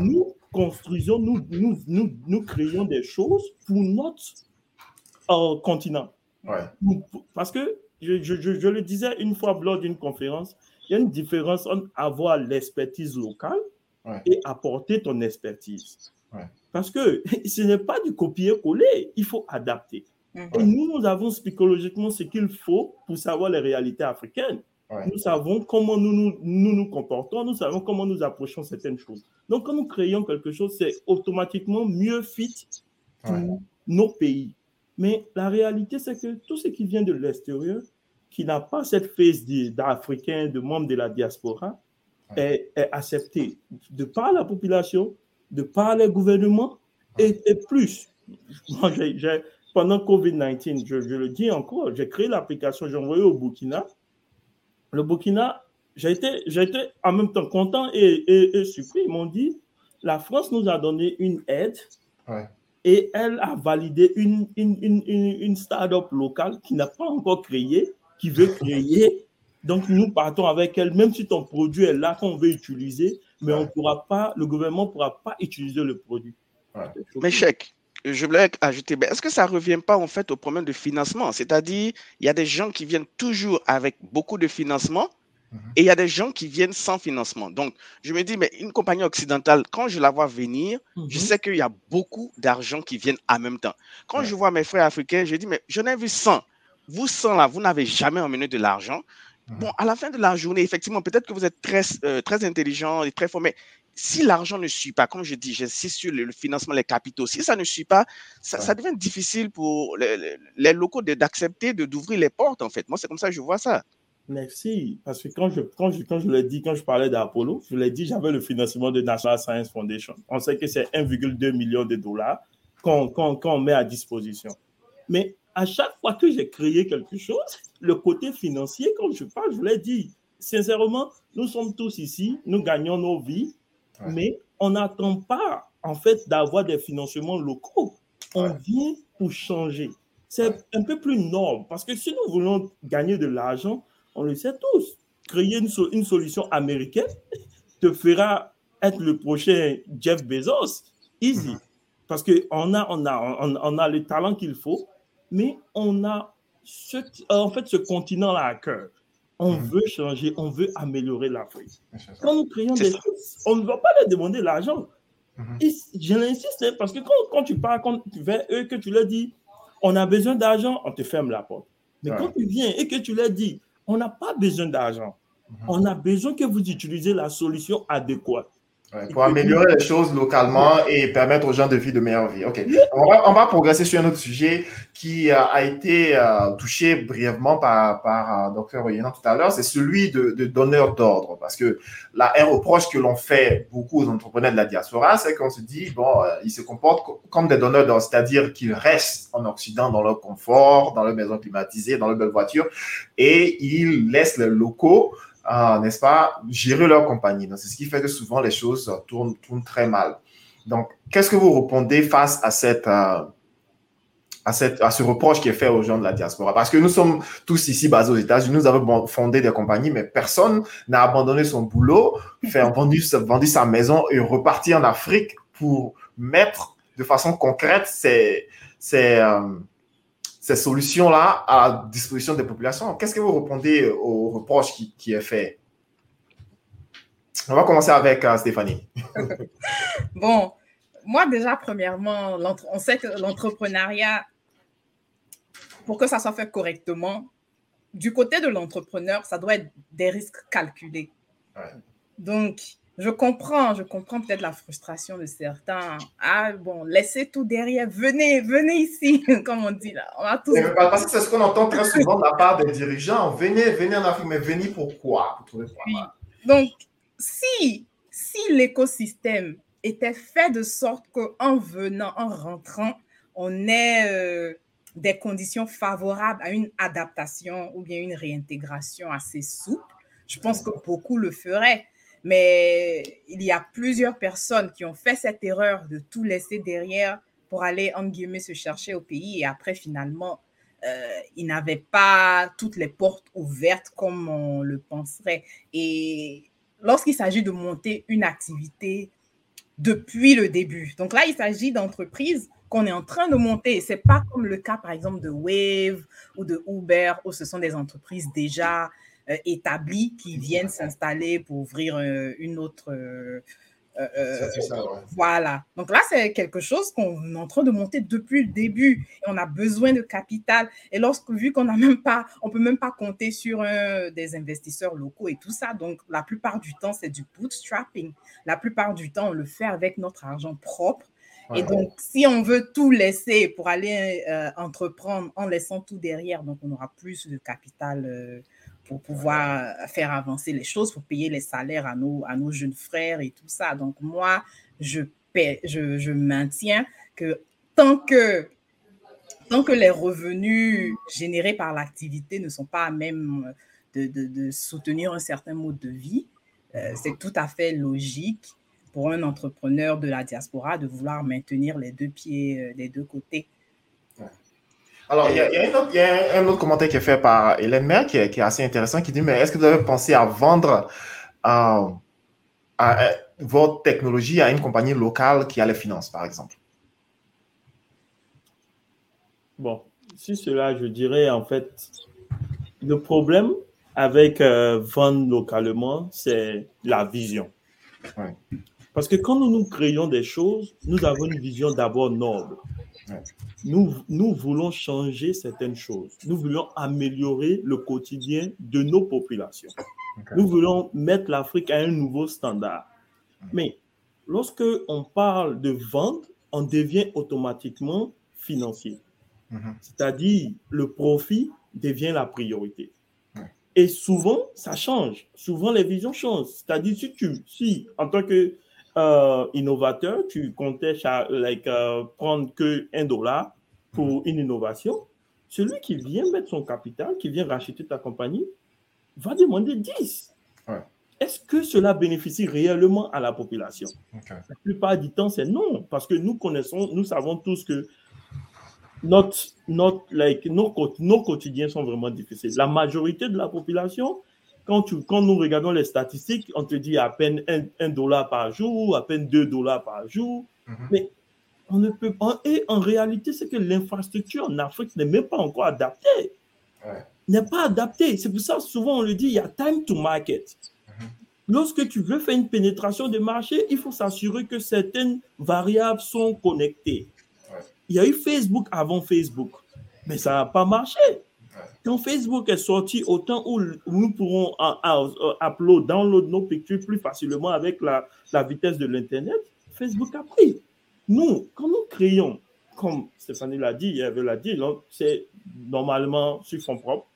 C: Nous construisons, nous, nous, nous, nous, créons des choses pour notre euh, continent. Parce que, je, je, je, le disais une fois lors d'une conférence, il y a une différence entre avoir l'expertise locale et apporter ton expertise. Parce que ce n'est pas du copier-coller, il faut adapter. Mhm. Et nous, nous avons psychologiquement ce qu'il faut pour savoir les réalités africaines. Nous savons comment nous nous, nous comportons, nous savons comment nous approchons certaines choses. Donc, quand nous créons quelque chose, c'est automatiquement mieux fit pour nos pays. Mais la réalité, c'est que tout ce qui vient de l'extérieur, qui n'a pas cette phase d'Africain, de membre de la diaspora, est, accepté de par la population, de par les gouvernements et, plus. pendant Covid-19, je, je, le dis encore, j'ai créé l'application, j'ai envoyé au Burkina le Burkina, j'ai été, été, en même temps content et, surpris. Ils m'ont dit, la France nous a donné une aide et elle a validé une, une, une, une start-up locale qui n'a pas encore créé, qui veut créer. Donc, nous partons avec elle, même si ton produit est là qu'on veut utiliser, mais on pourra pas, le gouvernement ne pourra pas utiliser le produit.
B: Mais chèque, je voulais ajouter, est-ce que ça ne revient pas en fait au problème de financement? C'est-à-dire, il y a des gens qui viennent toujours avec beaucoup de financement mhm. et il y a des gens qui viennent sans financement. Donc, je me dis, mais une compagnie occidentale, quand je la vois venir, je mhm. sais qu'il y a beaucoup d'argent qui viennent en même temps. Quand je vois mes frères africains, je dis, mais je n'ai vu 100. Vous 100 là, vous n'avez jamais emmené de l'argent. Mhm. Bon, à la fin de la journée, effectivement, peut-être que vous êtes très, euh, très intelligent et très fort, mais si l'argent ne suit pas, comme je dis, j'insiste sur le, financement, les capitaux, si ça ne suit pas, ça, devient difficile pour les, locaux d'accepter, d'ouvrir les portes, en fait. Moi, c'est comme ça que je vois ça.
C: Merci. Parce que quand je, quand je, quand je l'ai dit, quand je parlais d'Apollo, je l'ai dit, j'avais le financement de National Science Foundation. On sait que c'est 1,2 million de dollars qu'on qu'on met à disposition. Mais à chaque fois que j'ai créé quelque chose, le côté financier, quand je parle, je l'ai dit, sincèrement, nous sommes tous ici, nous gagnons nos vies, mais on n'attend pas, en fait, d'avoir des financements locaux. On vient pour changer. C'est un peu plus norme, parce que si nous voulons gagner de l'argent, on le sait tous, créer une, une solution américaine te fera être le prochain Jeff Bezos. Easy. Mhm. Parce qu'on a, on a, on, a le talent qu'il faut, mais on a ce, en fait ce continent-là à cœur. On veut changer, on veut améliorer l'Afrique. Quand nous créons des choses, on ne va pas leur demander l'argent. Mhm. Je l'insiste hein, parce que quand, tu pars quand tu vers eux, que tu leur dis, on a besoin d'argent, on te ferme la porte. Mais quand tu viens et que tu leur dis, on n'a pas besoin d'argent, mhm. on a besoin que vous utilisez la solution adéquate
A: pour améliorer les choses localement et permettre aux gens de vivre de meilleures vies. OK. On va, progresser sur un autre sujet qui a été euh, touché brièvement par, par euh, Dr. Oyenan tout à l'heure, c'est celui de, de donneur d'ordre. Parce que un reproche que l'on fait beaucoup aux entrepreneurs de la diaspora, c'est qu'on se dit, bon, euh, ils se comportent comme des donneurs d'ordre, c'est-à-dire qu'ils restent en Occident dans leur confort, dans leur maison climatisée, dans leur belle voiture, et ils laissent les locaux n'est-ce pas, gérer leur compagnie. c'est ce qui fait que souvent les choses tournent, tournent très mal. Donc, qu'est-ce que vous répondez face à cette, euh, à, cette, à ce reproche qui est fait aux gens de la diaspora? Parce que nous sommes tous ici basés aux États-Unis, nous avons fondé des compagnies, mais personne n'a abandonné son boulot, fait vendu, sa maison et reparti en Afrique pour mettre de façon concrète ces, euh, ces solutions-là à la disposition des populations. Qu'est-ce que vous répondez aux reproches qui, qui est fait? On va commencer avec euh, Stéphanie.
D: bon, moi déjà, premièrement, on sait que l'entrepreneuriat, pour que ça soit fait correctement, du côté de l'entrepreneur, ça doit être des risques calculés. Donc, je comprends, je comprends peut-être la frustration de certains. Ah bon, laissez tout derrière, venez, venez ici, comme on dit là. On a tous...
A: Parce que c'est ce qu'on entend très souvent de la part des dirigeants. Venez, venez en Afrique, mais venez pourquoi
D: Donc, si, si l'écosystème était fait de sorte qu'en venant, en rentrant, on ait euh, des conditions favorables à une adaptation ou bien une réintégration assez souple, je pense que beaucoup le feraient. Mais il y a plusieurs personnes qui ont fait cette erreur de tout laisser derrière pour aller, en guillemets, se chercher au pays. Et après, finalement, euh, ils n'avaient pas toutes les portes ouvertes comme on le penserait. Et lorsqu'il s'agit de monter une activité depuis le début, donc là, il s'agit d'entreprises qu'on est en train de monter. Ce n'est pas comme le cas, par exemple, de Wave ou de Uber, où ce sont des entreprises déjà établis qui viennent s'installer pour ouvrir une autre euh, euh, voilà. Donc là, c'est quelque chose qu'on est en train de monter depuis le début. Et on a besoin de capital. Et lorsque, vu qu'on n'a même pas, on peut même pas compter sur des investisseurs locaux et tout ça. Donc, la plupart du temps, c'est du bootstrapping. La plupart du temps, on le fait avec notre argent propre. Et donc, si on veut tout laisser pour aller euh, entreprendre en laissant tout derrière, donc on aura plus de capital pour pouvoir faire avancer les choses, pour payer les salaires à nos, à nos jeunes frères et tout ça. Donc, moi, je, je, je maintiens que tant que tant que les revenus générés par l'activité ne sont pas à même de, de, de soutenir un certain mode de vie, euh, c'est tout à fait logique pour un entrepreneur de la diaspora de vouloir maintenir les deux pieds euh, des deux côtés.
A: Alors, il y, a, un autre commentaire qui est fait par Hélène Mer qui est, assez intéressant, qui dit, mais est-ce que vous avez pensé à vendre euh, à, votre technologie à une compagnie locale qui a les finances, par exemple?
C: Bon, si cela, je dirais, en fait, le problème avec euh, vendre localement, c'est la vision. Parce que quand nous nous créons des choses, nous avons une vision d'abord noble. Nous, nous voulons changer certaines choses. Nous voulons améliorer le quotidien de nos populations. Nous voulons mettre l'Afrique à un nouveau standard. Mais lorsque on parle de vente, on devient automatiquement financier. Mhm. C'est-à-dire, le profit devient la priorité. Et souvent, ça change. Souvent, les visions changent. C'est-à-dire, si tu, si en tant que euh, innovateur, tu comptais like, euh, prendre que un dollar pour une innovation, celui qui vient mettre son capital, qui vient racheter ta compagnie, va demander 10. Est-ce que cela bénéficie réellement à la population? La plupart du temps, c'est non, parce que nous connaissons, nous savons tous que notre, notre, like, nos, nos quotidiens sont vraiment difficiles. La majorité de la population quand, tu, quand nous regardons les statistiques, on te dit à peine 1 dollar par jour, à peine 2 dollars par jour. Mhm. Mais on ne peut pas. Et en réalité, c'est que l'infrastructure en Afrique n'est même pas encore adaptée. N'est pas adaptée. C'est pour ça, souvent, on le dit, il y a time to market. Mhm. Lorsque tu veux faire une pénétration de marché, il faut s'assurer que certaines variables sont connectées. Il y a eu Facebook avant Facebook, mais ça n'a pas marché. Quand Facebook est sorti, autant où nous pourrons upload, download nos pictures plus facilement avec la, la vitesse de l'Internet, Facebook a pris. Nous, quand nous créons, comme Stéphanie l'a dit, elle l'a dit, c'est normalement sur son propre,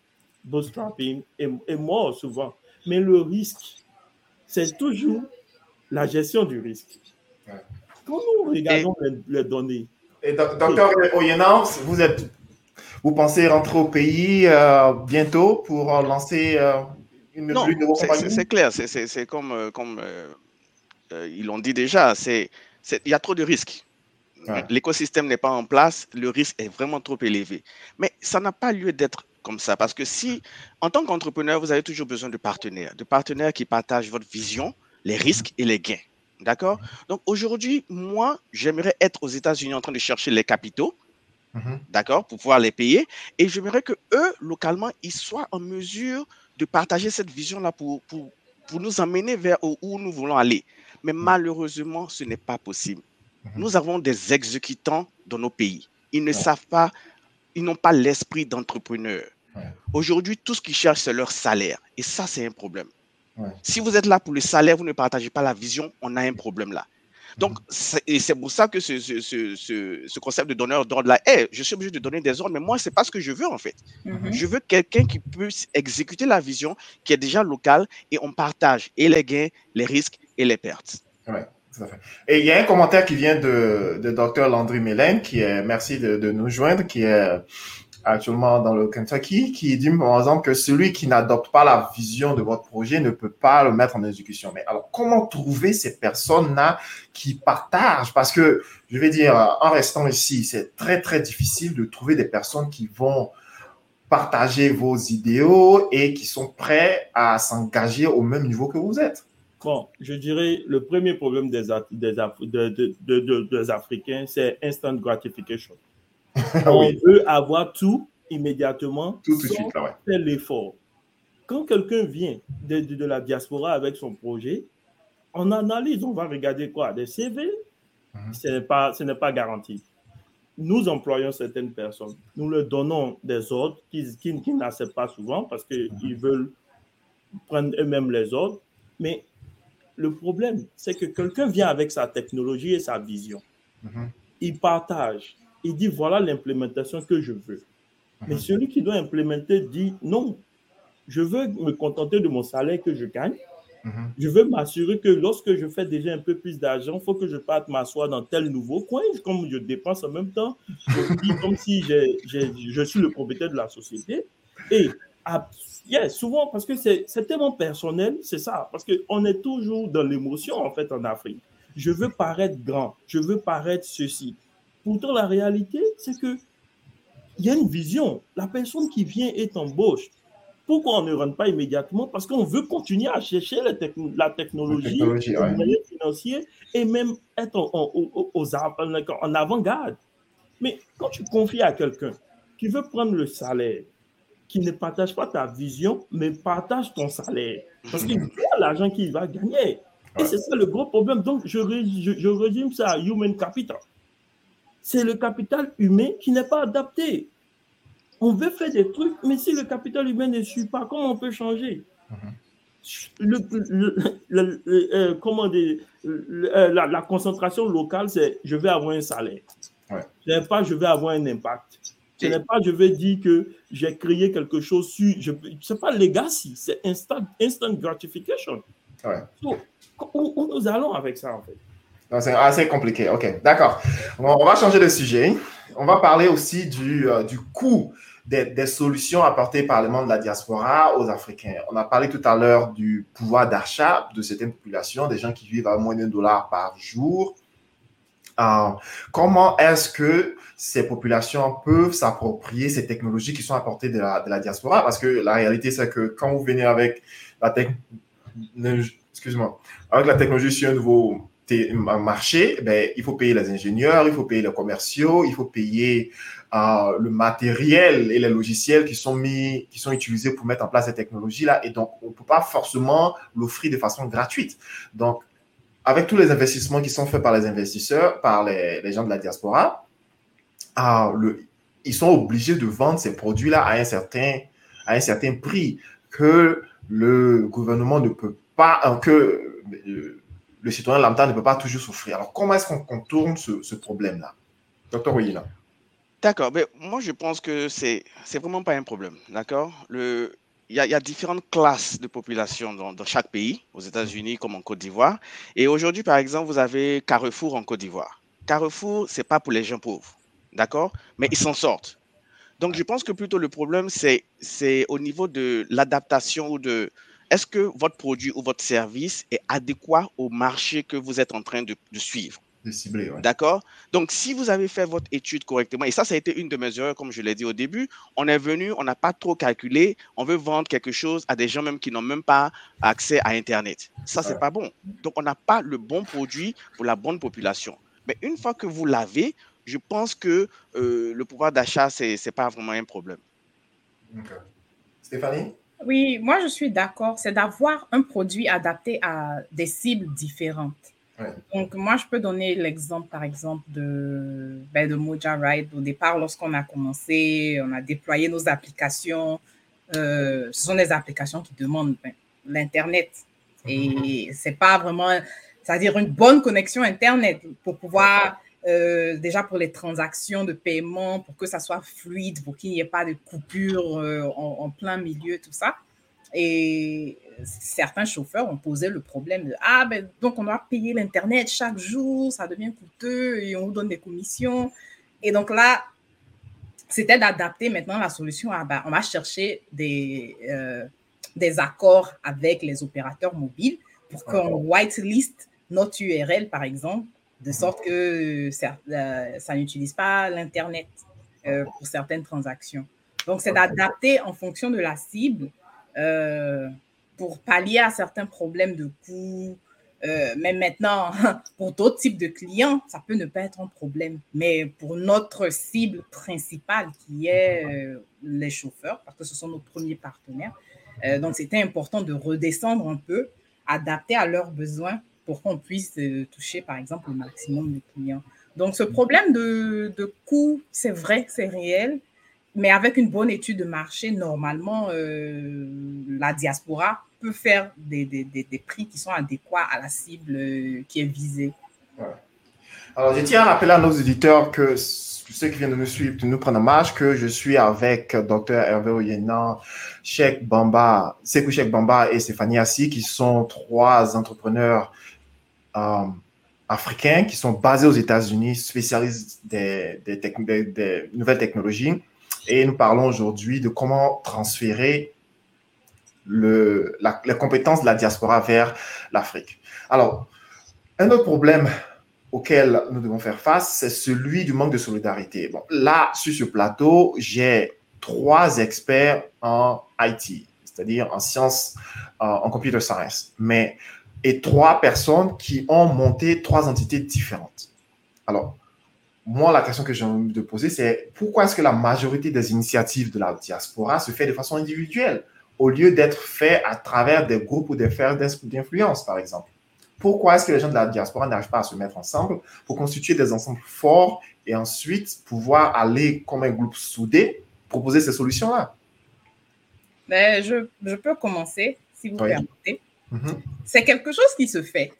C: bootstrapping et, et mort souvent. Mais le risque, c'est toujours la gestion du risque. Quand nous regardons les, données.
A: Et docteur Oyenance, vous êtes vous pensez rentrer au pays euh, bientôt pour lancer euh, une,
B: non, C'est clair, c'est comme, euh, comme ils l'ont dit déjà, il y a trop de risques. L'écosystème n'est pas en place, le risque est vraiment trop élevé. Mais ça n'a pas lieu d'être comme ça, parce que si, en tant qu'entrepreneur, vous avez toujours besoin de partenaires, de partenaires qui partagent votre vision, les risques et les gains. D'accord? Donc aujourd'hui, moi, j'aimerais être aux États-Unis en train de chercher les capitaux Mhm. d'accord, pour pouvoir les payer. Et j'aimerais que eux, localement, ils soient en mesure de partager cette vision-là pour, pour, pour, nous amener vers où nous voulons aller. Mais mhm. malheureusement, ce n'est pas possible. Mhm. Nous avons des exécutants dans nos pays. Ils ne savent pas, ils n'ont pas l'esprit d'entrepreneur. Aujourd'hui, tout ce qu'ils cherchent, c'est leur salaire. Et ça, c'est un problème. Si vous êtes là pour le salaire, vous ne partagez pas la vision, on a un problème là. Donc, c'est pour ça que ce, ce, ce, ce concept de donneur d'ordre-là, est, je suis obligé de donner des ordres, mais moi, ce n'est pas ce que je veux, en fait. Mhm. Je veux quelqu'un qui puisse exécuter la vision, qui est déjà locale, et on partage et les gains, les risques et les pertes.
A: Fait. Et il y a un commentaire qui vient de, de Dr. Landry Mélène, qui est, merci de, de nous joindre, qui est actuellement dans le Kentucky, qui dit par exemple que celui qui n'adopte pas la vision de votre projet ne peut pas le mettre en exécution. Mais alors, comment trouver ces personnes-là qui partagent? Parce que, je vais dire, en restant ici, c'est très, très difficile de trouver des personnes qui vont partager vos idéaux et qui sont prêts à s'engager au même niveau que vous êtes.
C: Bon, je dirais le premier problème des, Africains, c'est instant gratification. On veut avoir tout immédiatement
A: tout de suite,
C: faire l'effort. quand quelqu'un vient de, de, la diaspora avec son projet, on analyse, on va regarder quoi? Des CV mhm. Ce n'est pas, ce pas garanti. Nous employons certaines personnes. Nous leur donnons des ordres qu'ils qui, qui n'acceptent pas souvent parce qu'ils mhm. veulent prendre eux-mêmes les ordres. Mais le problème, c'est que quelqu'un vient avec sa technologie et sa vision. Mhm. Il partage. Il dit voilà l'implémentation que je veux. Mais mhm. celui qui doit implémenter dit non, je veux me contenter de mon salaire que je gagne. Mhm. Je veux m'assurer que lorsque je fais déjà un peu plus d'argent, il faut que je parte m'asseoir dans tel nouveau coin. Comme je dépense en même temps, je dis comme si je suis le propriétaire de la société. Et souvent, parce que c'est tellement personnel, c'est ça. Parce qu'on est toujours dans l'émotion, en fait, en Afrique. Je veux paraître grand, je veux paraître ceci. Pourtant, la réalité, c'est que il y a une vision. La personne qui vient est embauche. Pourquoi on ne rentre pas immédiatement? Parce qu'on veut continuer à chercher la, la technologie, les moyens financiers et même être en avant-garde. Mais quand tu confies à quelqu'un qui veut prendre le salaire, qui ne partage pas ta vision, mais partage ton salaire. Parce qu'il voit l'argent qu'il va gagner. Et c'est ça le gros problème. Donc, je, je, résume ça à human capital. C'est le capital humain qui n'est pas adapté. On veut faire des trucs, mais si le capital humain ne suit pas, comment on peut changer? Le, euh, comment euh, la, concentration locale, c'est je vais avoir un salaire. Ouais. pas je vais avoir un impact. Ce n'est pas je vais dire que j'ai créé quelque chose sur. Ce n'est pas legacy, c'est instant, instant gratification. Ouais. où, nous allons avec ça, en fait
A: c'est assez compliqué. OK, d'accord. on va changer de sujet. On va parler aussi du, euh, du coût des, des, solutions apportées par les membres de la diaspora aux Africains. On a parlé tout à l'heure du pouvoir d'achat de certaines populations, des gens qui vivent à moins d'un dollar par jour. Euh, comment est-ce que ces populations peuvent s'approprier ces technologies qui sont apportées de la, de la diaspora? Parce que la réalité, c'est que quand vous venez avec la technologie, excuse-moi, avec la technologie sur un nouveau marché, ben, il faut payer les ingénieurs, il faut payer les commerciaux, il faut payer euh, le matériel et les logiciels qui sont mis, qui sont utilisés pour mettre en place ces technologies-là. Et donc, on ne peut pas forcément l'offrir de façon gratuite. Donc, avec tous les investissements qui sont faits par les investisseurs, par les, gens de la diaspora, le, ils sont obligés de vendre ces produits-là à un certain, à un certain prix que le gouvernement ne peut pas, euh, que le, citoyen lambda ne peut pas toujours souffrir. Alors, comment est-ce qu'on contourne ce, problème-là Docteur Oyina.
B: D'accord, mais moi je pense que c'est c'est vraiment pas un problème, d'accord? Il y, a, différentes classes de population dans, chaque pays, aux États-Unis comme en Côte d'Ivoire. Et aujourd'hui, par exemple, vous avez Carrefour en Côte d'Ivoire. Carrefour, c'est pas pour les gens pauvres, d'accord? Mais ils s'en sortent. Donc, je pense que plutôt le problème, c'est au niveau de l'adaptation ou de est-ce que votre produit ou votre service est adéquat au marché que vous êtes en train de suivre? D'accord? Donc, si vous avez fait votre étude correctement, et ça, ça a été une de mes erreurs, comme je l'ai dit au début, on est venu, on n'a pas trop calculé, on veut vendre quelque chose à des gens même qui n'ont même pas accès à Internet. Ça, c'est pas bon. Donc, on n'a pas le bon produit pour la bonne population. Mais une fois que vous l'avez, je pense que euh, le pouvoir d'achat, ce n'est pas vraiment un problème.
A: Stéphanie?
D: Oui, moi, je suis d'accord. C'est d'avoir un produit adapté à des cibles différentes. Donc, moi, je peux donner l'exemple, par exemple, de, ben, de Moja Ride. Au départ, lorsqu'on a commencé, on a déployé nos applications. Euh, ce sont des applications qui demandent ben, l'Internet. Et c'est pas vraiment, c'est-à-dire une bonne connexion Internet pour pouvoir, euh, déjà pour les transactions de paiement, pour que ça soit fluide, pour qu'il n'y ait pas de coupure euh, en, en, plein milieu, tout ça. Et certains chauffeurs ont posé le problème de Ah, ben donc on doit payer l'Internet chaque jour, ça devient coûteux et on vous donne des commissions. Et donc là, c'était d'adapter maintenant la solution à ben, on va chercher des, euh, des accords avec les opérateurs mobiles pour qu'on whitelist notre URL, par exemple, de sorte que ça, euh, ça n'utilise pas l'Internet euh, pour certaines transactions. Donc, c'est d'adapter en fonction de la cible pour pallier à certains problèmes de coût. Euh, mais maintenant, pour d'autres types de clients, ça peut ne pas être un problème. Mais pour notre cible principale, qui est euh, les chauffeurs, parce que ce sont nos premiers partenaires, Euh, donc, c'était important de redescendre un peu, adapter à leurs besoins pour qu'on puisse euh, toucher, par exemple, le maximum de clients. Donc, ce problème de, de coût, c'est vrai, c'est réel, mais avec une bonne étude de marché, normalement, euh, la diaspora peut faire des, des, des, prix qui sont adéquats à la cible qui est visée.
A: Alors, je tiens à rappeler à nos auditeurs que ceux qui viennent de nous suivre, de nous prendre en marche, que je suis avec Dr. Hervé Oyena, Cheikh Bamba, Sekou Cheikh Bamba et Stéphanie Assi, qui sont trois entrepreneurs euh, africains qui sont basés aux États-Unis, spécialistes des, nouvelles technologies. Et nous parlons aujourd'hui de comment transférer les compétences de la diaspora vers l'Afrique. Alors, un autre problème auquel nous devons faire face, c'est celui du manque de solidarité. Là, sur ce plateau, j'ai trois experts en IT, c'est-à-dire en sciences, euh, en computer science, mais et trois personnes qui ont monté trois entités différentes. Alors, moi, la question que j'ai envie de poser, c'est pourquoi est-ce que la majorité des initiatives de la diaspora se fait de façon individuelle au lieu d'être fait à travers des groupes ou des fers d'influence, par exemple? Pourquoi est-ce que les gens de la diaspora n'arrivent pas à se mettre ensemble pour constituer des ensembles forts et ensuite pouvoir aller comme un groupe soudé proposer ces solutions-là?
D: Ben, je, je, peux commencer, si vous permettez. Mhm. C'est quelque chose qui se fait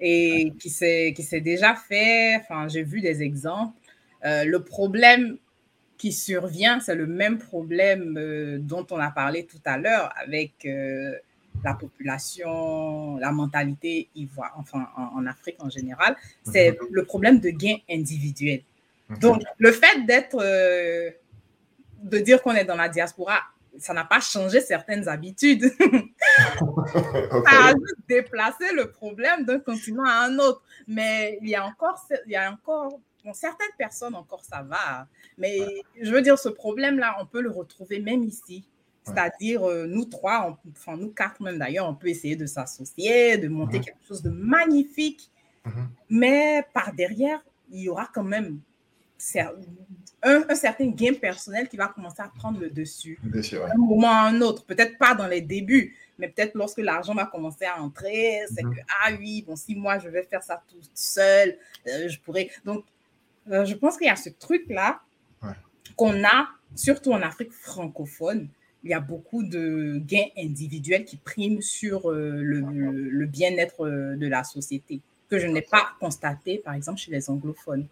D: et qui s'est déjà fait. Enfin, j'ai vu des exemples. Euh, le problème qui survient, c'est le même problème euh, dont on a parlé tout à l'heure avec euh, la population, la mentalité ivoire, enfin en, Afrique en général, c'est mhm. le problème de gain individuel. Donc, le fait d'être, de dire qu'on est dans la diaspora, ça n'a pas changé certaines habitudes. Ça a juste déplacé le problème d'un continent à un autre. Mais il y a encore, il y a encore certaines personnes encore ça va. Mais je veux dire, ce problème-là, on peut le retrouver même ici. C'est-à-dire, euh, nous trois, enfin nous quatre même d'ailleurs, on peut essayer de s'associer, de monter mhm. quelque chose de magnifique. Mhm. Mais par derrière, il y aura quand même un, certain gain personnel qui va commencer à prendre le dessus. un moment ou un autre. Peut-être pas dans les débuts, mais peut-être lorsque l'argent va commencer à entrer, c'est mhm. que, ah oui, bon, si moi je vais faire ça tout seul, euh, je pourrais. Donc, euh, je pense qu'il y a ce truc-là qu'on a, surtout en Afrique francophone, il y a beaucoup de gains individuels qui priment sur euh, le, bien-être de la société, que je n'ai pas constaté, par exemple, chez les anglophones.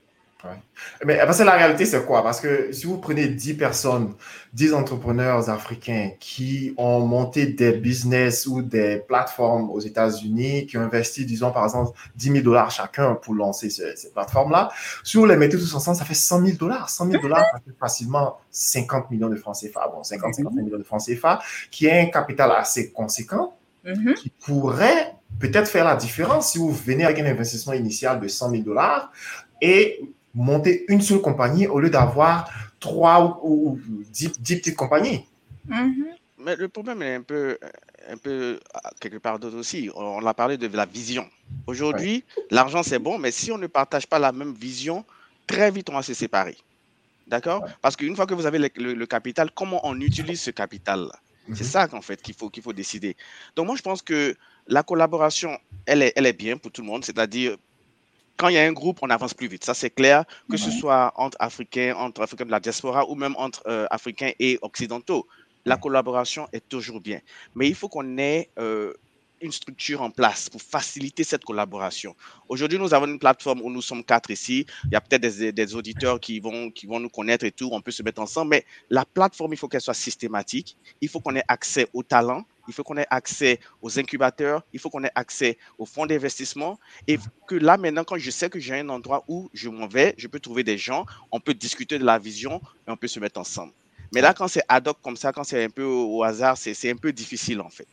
A: Mais parce que la réalité, c'est quoi? Parce que si vous prenez 10 personnes, 10 entrepreneurs africains qui ont monté des business ou des plateformes aux États-Unis, qui ont investi, disons, par exemple, 10 000 dollars chacun pour lancer ces, plateformes-là, si vous les mettez tous ensemble, ça fait 100 000 dollars. 100 000 dollars, ça fait facilement 50 millions de francs CFA. Bon, 50, 50 millions de francs CFA, qui est un capital assez conséquent, mm-hmm. qui pourrait peut-être faire la différence si vous venez avec un investissement initial de 100 000 dollars et monter une seule compagnie au lieu d'avoir trois ou, dix, petites compagnies.
B: Mm-hmm. Mais le problème est un peu, un peu quelque part d'autre aussi. On a parlé de la vision. Aujourd'hui, l'argent c'est bon, mais si on ne partage pas la même vision, très vite on va se séparer. D'accord Parce qu'une fois que vous avez le, capital, comment on utilise ce capital-là? C'est mm-hmm. ça qu'en fait qu'il faut, qu'il faut décider. Donc moi, je pense que la collaboration, elle est, elle est bien pour tout le monde. C'est-à-dire, quand il y a un groupe, on avance plus vite. Ça, c'est clair, que ce soit entre Africains, entre Africains de la diaspora ou même entre euh, Africains et Occidentaux. La collaboration est toujours bien. Mais il faut qu'on ait euh, une structure en place pour faciliter cette collaboration. Aujourd'hui, nous avons une plateforme où nous sommes quatre ici. Il y a peut-être des, des, auditeurs qui vont, qui vont nous connaître et tout. On peut se mettre ensemble. Mais la plateforme, il faut qu'elle soit systématique. Il faut qu'on ait accès aux talents il faut qu'on ait accès aux incubateurs, il faut qu'on ait accès aux fonds d'investissement et que là maintenant, quand je sais que j'ai un endroit où je m'en vais, je peux trouver des gens, on peut discuter de la vision et on peut se mettre ensemble. Mais là, quand c'est ad hoc comme ça, quand c'est un peu au hasard, c'est un peu difficile en fait.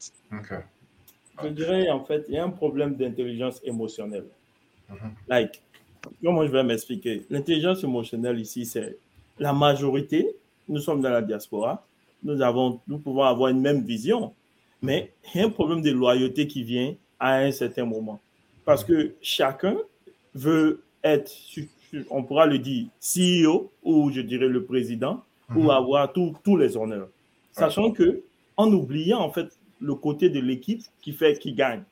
C: Je dirais en fait, il y a un problème d'intelligence émotionnelle. Mm-hmm. Like, comment je vais m'expliquer? L'intelligence émotionnelle ici, c'est la majorité. Nous sommes dans la diaspora. Nous, avons, nous pouvons avoir une même vision. Mais il y a un problème de loyauté qui vient à un certain moment. Parce que chacun veut être, on pourra le dire, CEO ou je dirais le président, ou mhm. avoir tous les honneurs. Sachant que en oubliant en fait le côté de l'équipe qui fait qui gagne.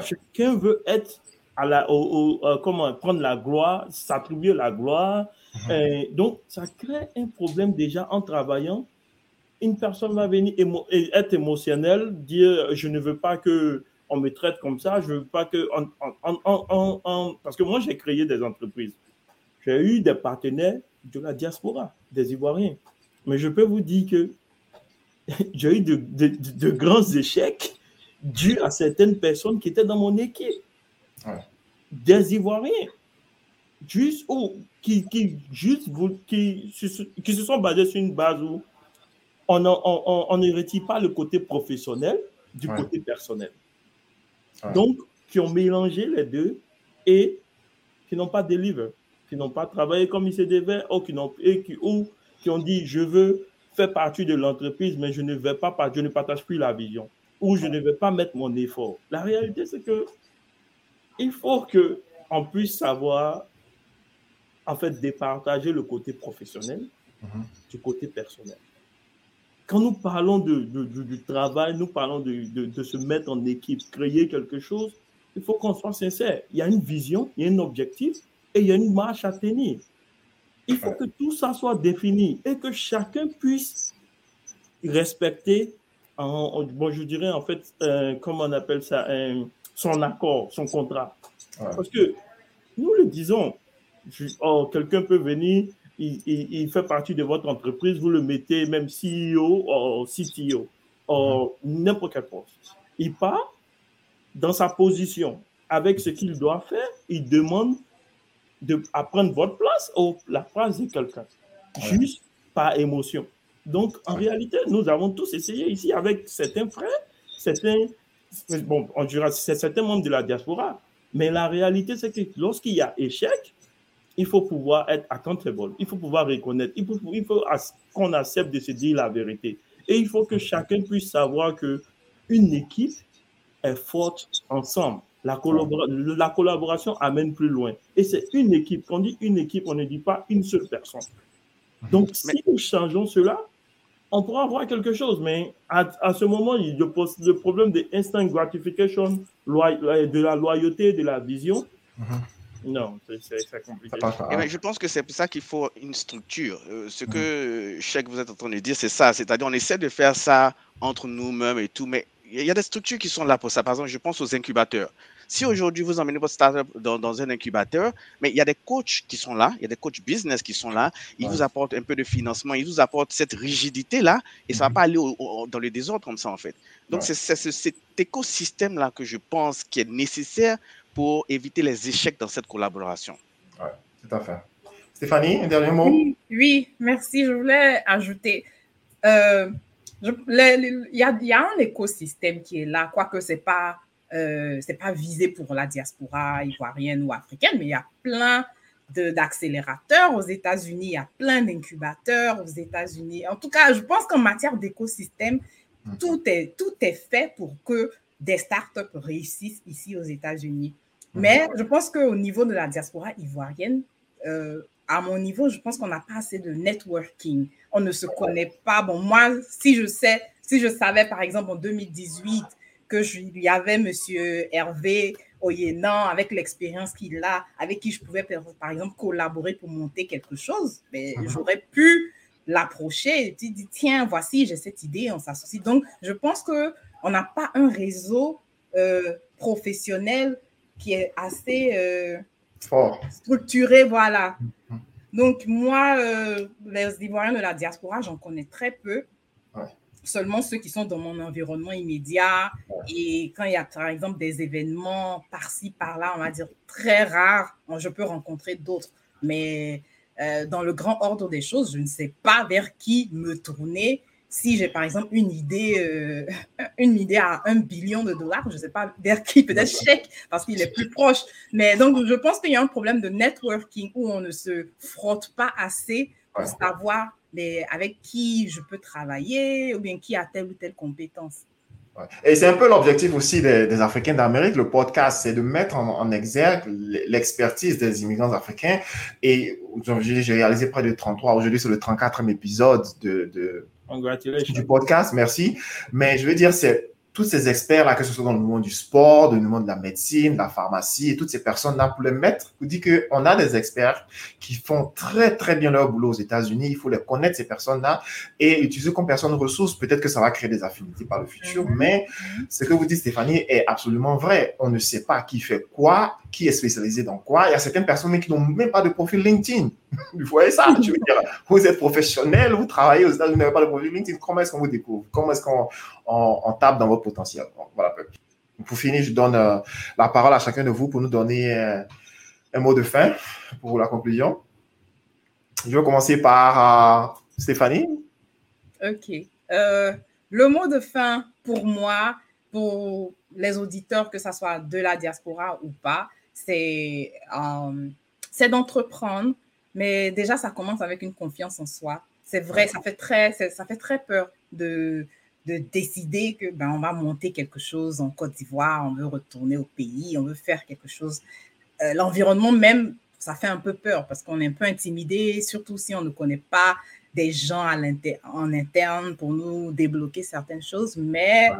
C: Chacun veut être à la, au, euh, comment prendre la gloire, s'attribuer la gloire. Mhm. donc, ça crée un problème déjà en travaillant. Une personne va venir être émotionnelle, dire je ne veux pas que on me traite comme ça, je veux pas que parce que moi j'ai créé des entreprises. J'ai eu des partenaires de la diaspora, des Ivoiriens. Mais je peux vous dire que j'ai eu de, de, grands échecs dus à certaines personnes qui étaient dans mon équipe. Des Ivoiriens. Juste, ou qui, qui, juste, qui, qui, se sont basés sur une base où on, on, on, ne retire pas le côté professionnel du côté personnel. Donc, qui ont mélangé les deux et qui n'ont pas délivré, qui n'ont pas travaillé comme il se devait, ou qui, ont, et qui, ou qui ont dit je veux faire partie de l'entreprise, mais je ne vais pas, je ne partage plus la vision, ou je ne vais pas mettre mon effort. La réalité, c'est que il faut que on puisse savoir en fait départager le côté professionnel mhm. du côté personnel. Quand nous parlons de, du travail, nous parlons de, se mettre en équipe, créer quelque chose, il faut qu'on soit sincère. Il y a une vision, il y a un objectif et il y a une marche à tenir. Il faut que tout ça soit défini et que chacun puisse respecter, bon, je dirais en fait, euh, comment on appelle ça, son accord, son contrat. Parce que nous le disons, oh, quelqu'un peut venir, il, fait partie de votre entreprise, vous le mettez même CEO ou CTO, ou n'importe quel poste. Il part dans sa position avec ce qu'il doit faire, il demande de prendre votre place ou la place de quelqu'un, juste par émotion. Donc, en réalité, nous avons tous essayé ici avec certains frères, certains, bon, on dira, certains membres de la diaspora. Mais la réalité, c'est que lorsqu'il y a échec, il faut pouvoir être accountable, il faut pouvoir reconnaître, il faut, il faut qu'on accepte de se dire la vérité. Et il faut que chacun puisse savoir que une équipe est forte ensemble. La, la collaboration amène plus loin. Et c'est une équipe. Quand on dit une équipe, on ne dit pas une seule personne. Donc, si nous changeons cela, on pourra avoir quelque chose. Mais à, ce moment, il y a le problème de instant gratification, de la loyauté, de la vision. Mm-hmm. Non, c'est compliqué.
B: Eh je pense que c'est pour ça qu'il faut une structure. Euh, ce que mm. vous êtes en train de dire, c'est ça. C'est-à-dire, on essaie de faire ça entre nous-mêmes et tout, mais il y a des structures qui sont là pour ça. Par exemple, je pense aux incubateurs. Si aujourd'hui vous emmenez votre startup dans, dans, un incubateur, mais il y a des coachs qui sont là, il y a des coachs business qui sont là, ils vous apportent un peu de financement, ils vous apportent cette rigidité-là, et ça ne va mhm. pas aller dans le désordre comme ça en fait. Donc c'est cet écosystème-là que je pense qui est nécessaire pour éviter les échecs dans cette collaboration.
A: Oui, tout à fait. Stéphanie, un dernier mot?
D: Oui, merci. Je voulais ajouter. Euh, il y, a, y, a, un écosystème qui est là, quoique ce n'est pas euh, c'est pas visé pour la diaspora ivoirienne ou africaine, mais il y a plein d'accélérateurs aux États-Unis, il y a plein d'incubateurs aux États-Unis. En tout cas, je pense qu'en matière d'écosystème, mhm. tout est, tout est fait pour que des startups réussissent ici aux États-Unis. Mais je pense qu'au niveau de la diaspora ivoirienne, euh, à mon niveau, je pense qu'on n'a pas assez de networking. On ne se connaît pas. Bon, moi, si je sais, si je savais, par exemple, en 2018, que je lui avais Monsieur Hervé Oyenan, avec l'expérience qu'il a, avec qui je pouvais, par exemple, collaborer pour monter quelque chose, mais mhm. j'aurais pu l'approcher et dire, tiens, voici, j'ai cette idée, on s'associe. Donc, je pense qu'on n'a pas un réseau euh, professionnel qui est assez euh, Fort. structuré, voilà. Mhm. Donc, moi, euh, les Ivoiriens de la diaspora, j'en connais très peu seulement ceux qui sont dans mon environnement immédiat. Et quand il y a, par exemple, des événements par-ci, par-là, on va dire très rares, je peux rencontrer d'autres. Mais euh, dans le grand ordre des choses, je ne sais pas vers qui me tourner. Si j'ai, par exemple, une idée, euh, une idée à un billion de dollars, je ne sais pas vers qui, peut-être chèque, parce qu'il est plus proche. Mais donc, je pense qu'il y a un problème de networking où on ne se frotte pas assez pour savoir avec qui je peux travailler ou bien qui a telle ou telle compétence.
A: Et c'est un peu l'objectif aussi des, Africains d'Amérique, le podcast, c'est de mettre en, exergue l'expertise des immigrants africains. Et j'ai réalisé près de 33, aujourd'hui c'est le 34e épisode de, de du podcast, merci. Mais je veux dire, c'est tous ces experts-là, que ce soit dans le monde du sport, dans le monde de la médecine, de la pharmacie, et toutes ces personnes-là, pour les mettre, vous dit qu'on a des experts qui font très, très bien leur boulot aux États-Unis. Il faut les connaître, ces personnes-là, et utiliser comme personne ressource. Peut-être que ça va créer des affinités par le futur, mhm. mais ce que vous dites, Stéphanie, est absolument vrai. On ne sait pas qui fait quoi, qui est spécialisé dans quoi. Il y a certaines personnes qui n'ont même pas de profil LinkedIn. Vous voyez ça? Vous êtes professionnel, vous travaillez aux États-Unis, vous n'avez pas de profil LinkedIn. Comment est-ce qu'on vous découvre? Comment est-ce qu'on tape dans votre potentiel? voilà. Pour finir, je donne euh, la parole à chacun de vous pour nous donner euh, un mot de fin pour la conclusion. Je vais commencer par euh, Stéphanie.
D: OK. le mot de fin pour moi, pour les auditeurs, que ce soit de la diaspora ou pas, c'est c'est d'entreprendre, mais déjà, ça commence avec une confiance en soi. C'est vrai, ça fait très, ça fait très peur de, de décider que ben, on va monter quelque chose en Côte d'Ivoire, on veut retourner au pays, on veut faire quelque chose. Euh, l'environnement même, ça fait un peu peur parce qu'on est un peu intimidé, surtout si on ne connaît pas des gens à en interne pour nous débloquer certaines choses. Mais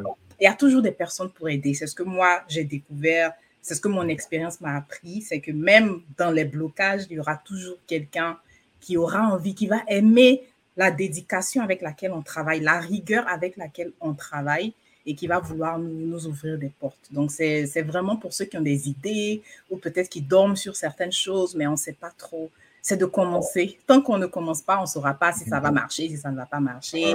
D: il y a toujours des personnes pour aider. C'est ce que moi, j'ai découvert c'est ce que mon expérience m'a appris, c'est que même dans les blocages, il y aura toujours quelqu'un qui aura envie, qui va aimer la dédication avec laquelle on travaille, la rigueur avec laquelle on travaille et qui va vouloir nous, ouvrir des portes. Donc, c'est vraiment pour ceux qui ont des idées ou peut-être qui dorment sur certaines choses, mais on ne sait pas trop. C'est de commencer. Tant qu'on ne commence pas, on ne saura pas si ça va marcher, si ça ne va pas marcher,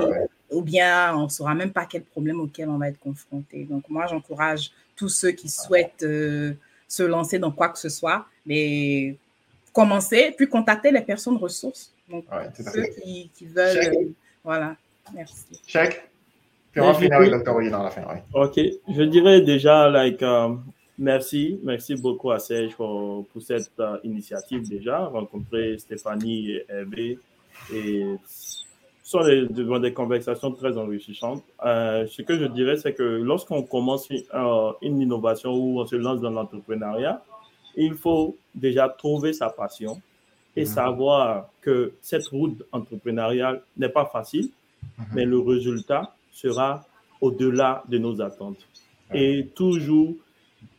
D: ou bien on ne saura même pas quel problème auquel on va être confronté. Donc, moi, j'encourage tous ceux qui souhaitent euh, se lancer dans quoi que ce soit, mais commencer, puis contacter les personnes ressources donc, ceux qui, veulent. Euh, voilà, merci.
A: Check. Puis on va finir avec Dr. dans la fin.
C: OK. Je dirais déjà, like, euh, merci. Merci beaucoup à Serge pour, pour cette initiative déjà. Rencontrer Stéphanie et Hervé. Et sont des, des, conversations très enrichissantes. ce que je dirais, c'est que lorsqu'on commence une innovation ou on se lance dans l'entrepreneuriat, il faut déjà trouver sa passion et mhm. savoir que cette route entrepreneuriale n'est pas facile, mhm. mais le résultat sera au-delà de nos attentes. Et toujours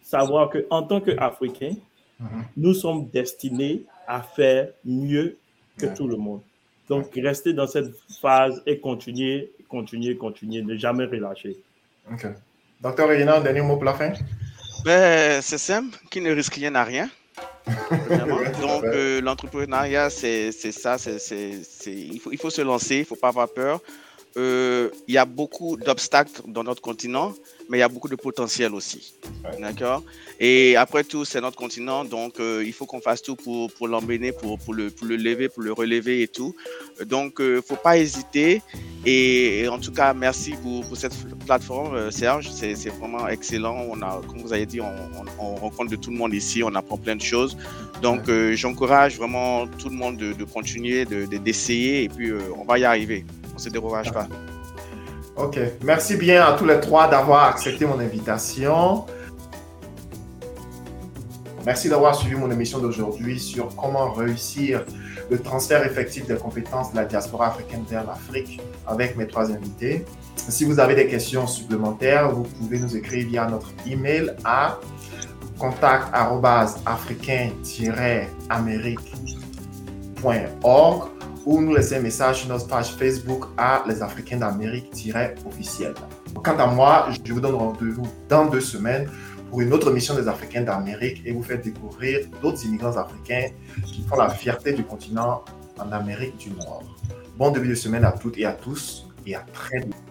C: savoir qu'en tant qu'Africains, mhm. nous sommes destinés à faire mieux que tout le monde. Donc, rester dans cette phase et continuer, continuer, continuer, ne jamais relâcher.
A: OK. Docteur Rénan, dernier mot pour la fin?
B: Ben, c'est simple, qui ne risque rien à rien. Donc, euh, l'entrepreneuriat, c'est ça, c'est il, faut, il faut se lancer, il ne faut pas avoir peur. Euh, il y a beaucoup d'obstacles dans notre continent, mais il y a beaucoup de potentiel aussi. D'accord? Et après tout, c'est notre continent, donc euh, il faut qu'on fasse tout pour, pour l'emmener, pour, pour, le, pour le lever, pour le relever et tout. Donc, il ne faut pas hésiter. Et, en tout cas, merci pour, pour cette plateforme, Serge. C'est vraiment excellent. On a, comme vous avez dit, on, on, rencontre de tout le monde ici, on apprend plein de choses. Donc, j'encourage vraiment tout le monde de, de continuer, d'essayer, de, et puis on va y arriver se pas.
A: Ok, merci bien à tous les trois d'avoir accepté mon invitation. Merci d'avoir suivi mon émission d'aujourd'hui sur comment réussir le transfert effectif des compétences de la diaspora africaine vers l'Afrique avec mes trois invités. Si vous avez des questions supplémentaires, vous pouvez nous écrire via notre email à contact-africain-amérique.org ou nous laisser un message sur notre page Facebook à Les Africains d'Amérique-officiel. Quant à moi, je vous donne rendez-vous dans deux semaines pour une autre mission des Africains d'Amérique et vous faire découvrir d'autres immigrants africains qui font la fierté du continent en Amérique du Nord. Bon début de semaine à toutes et à tous et à très vite.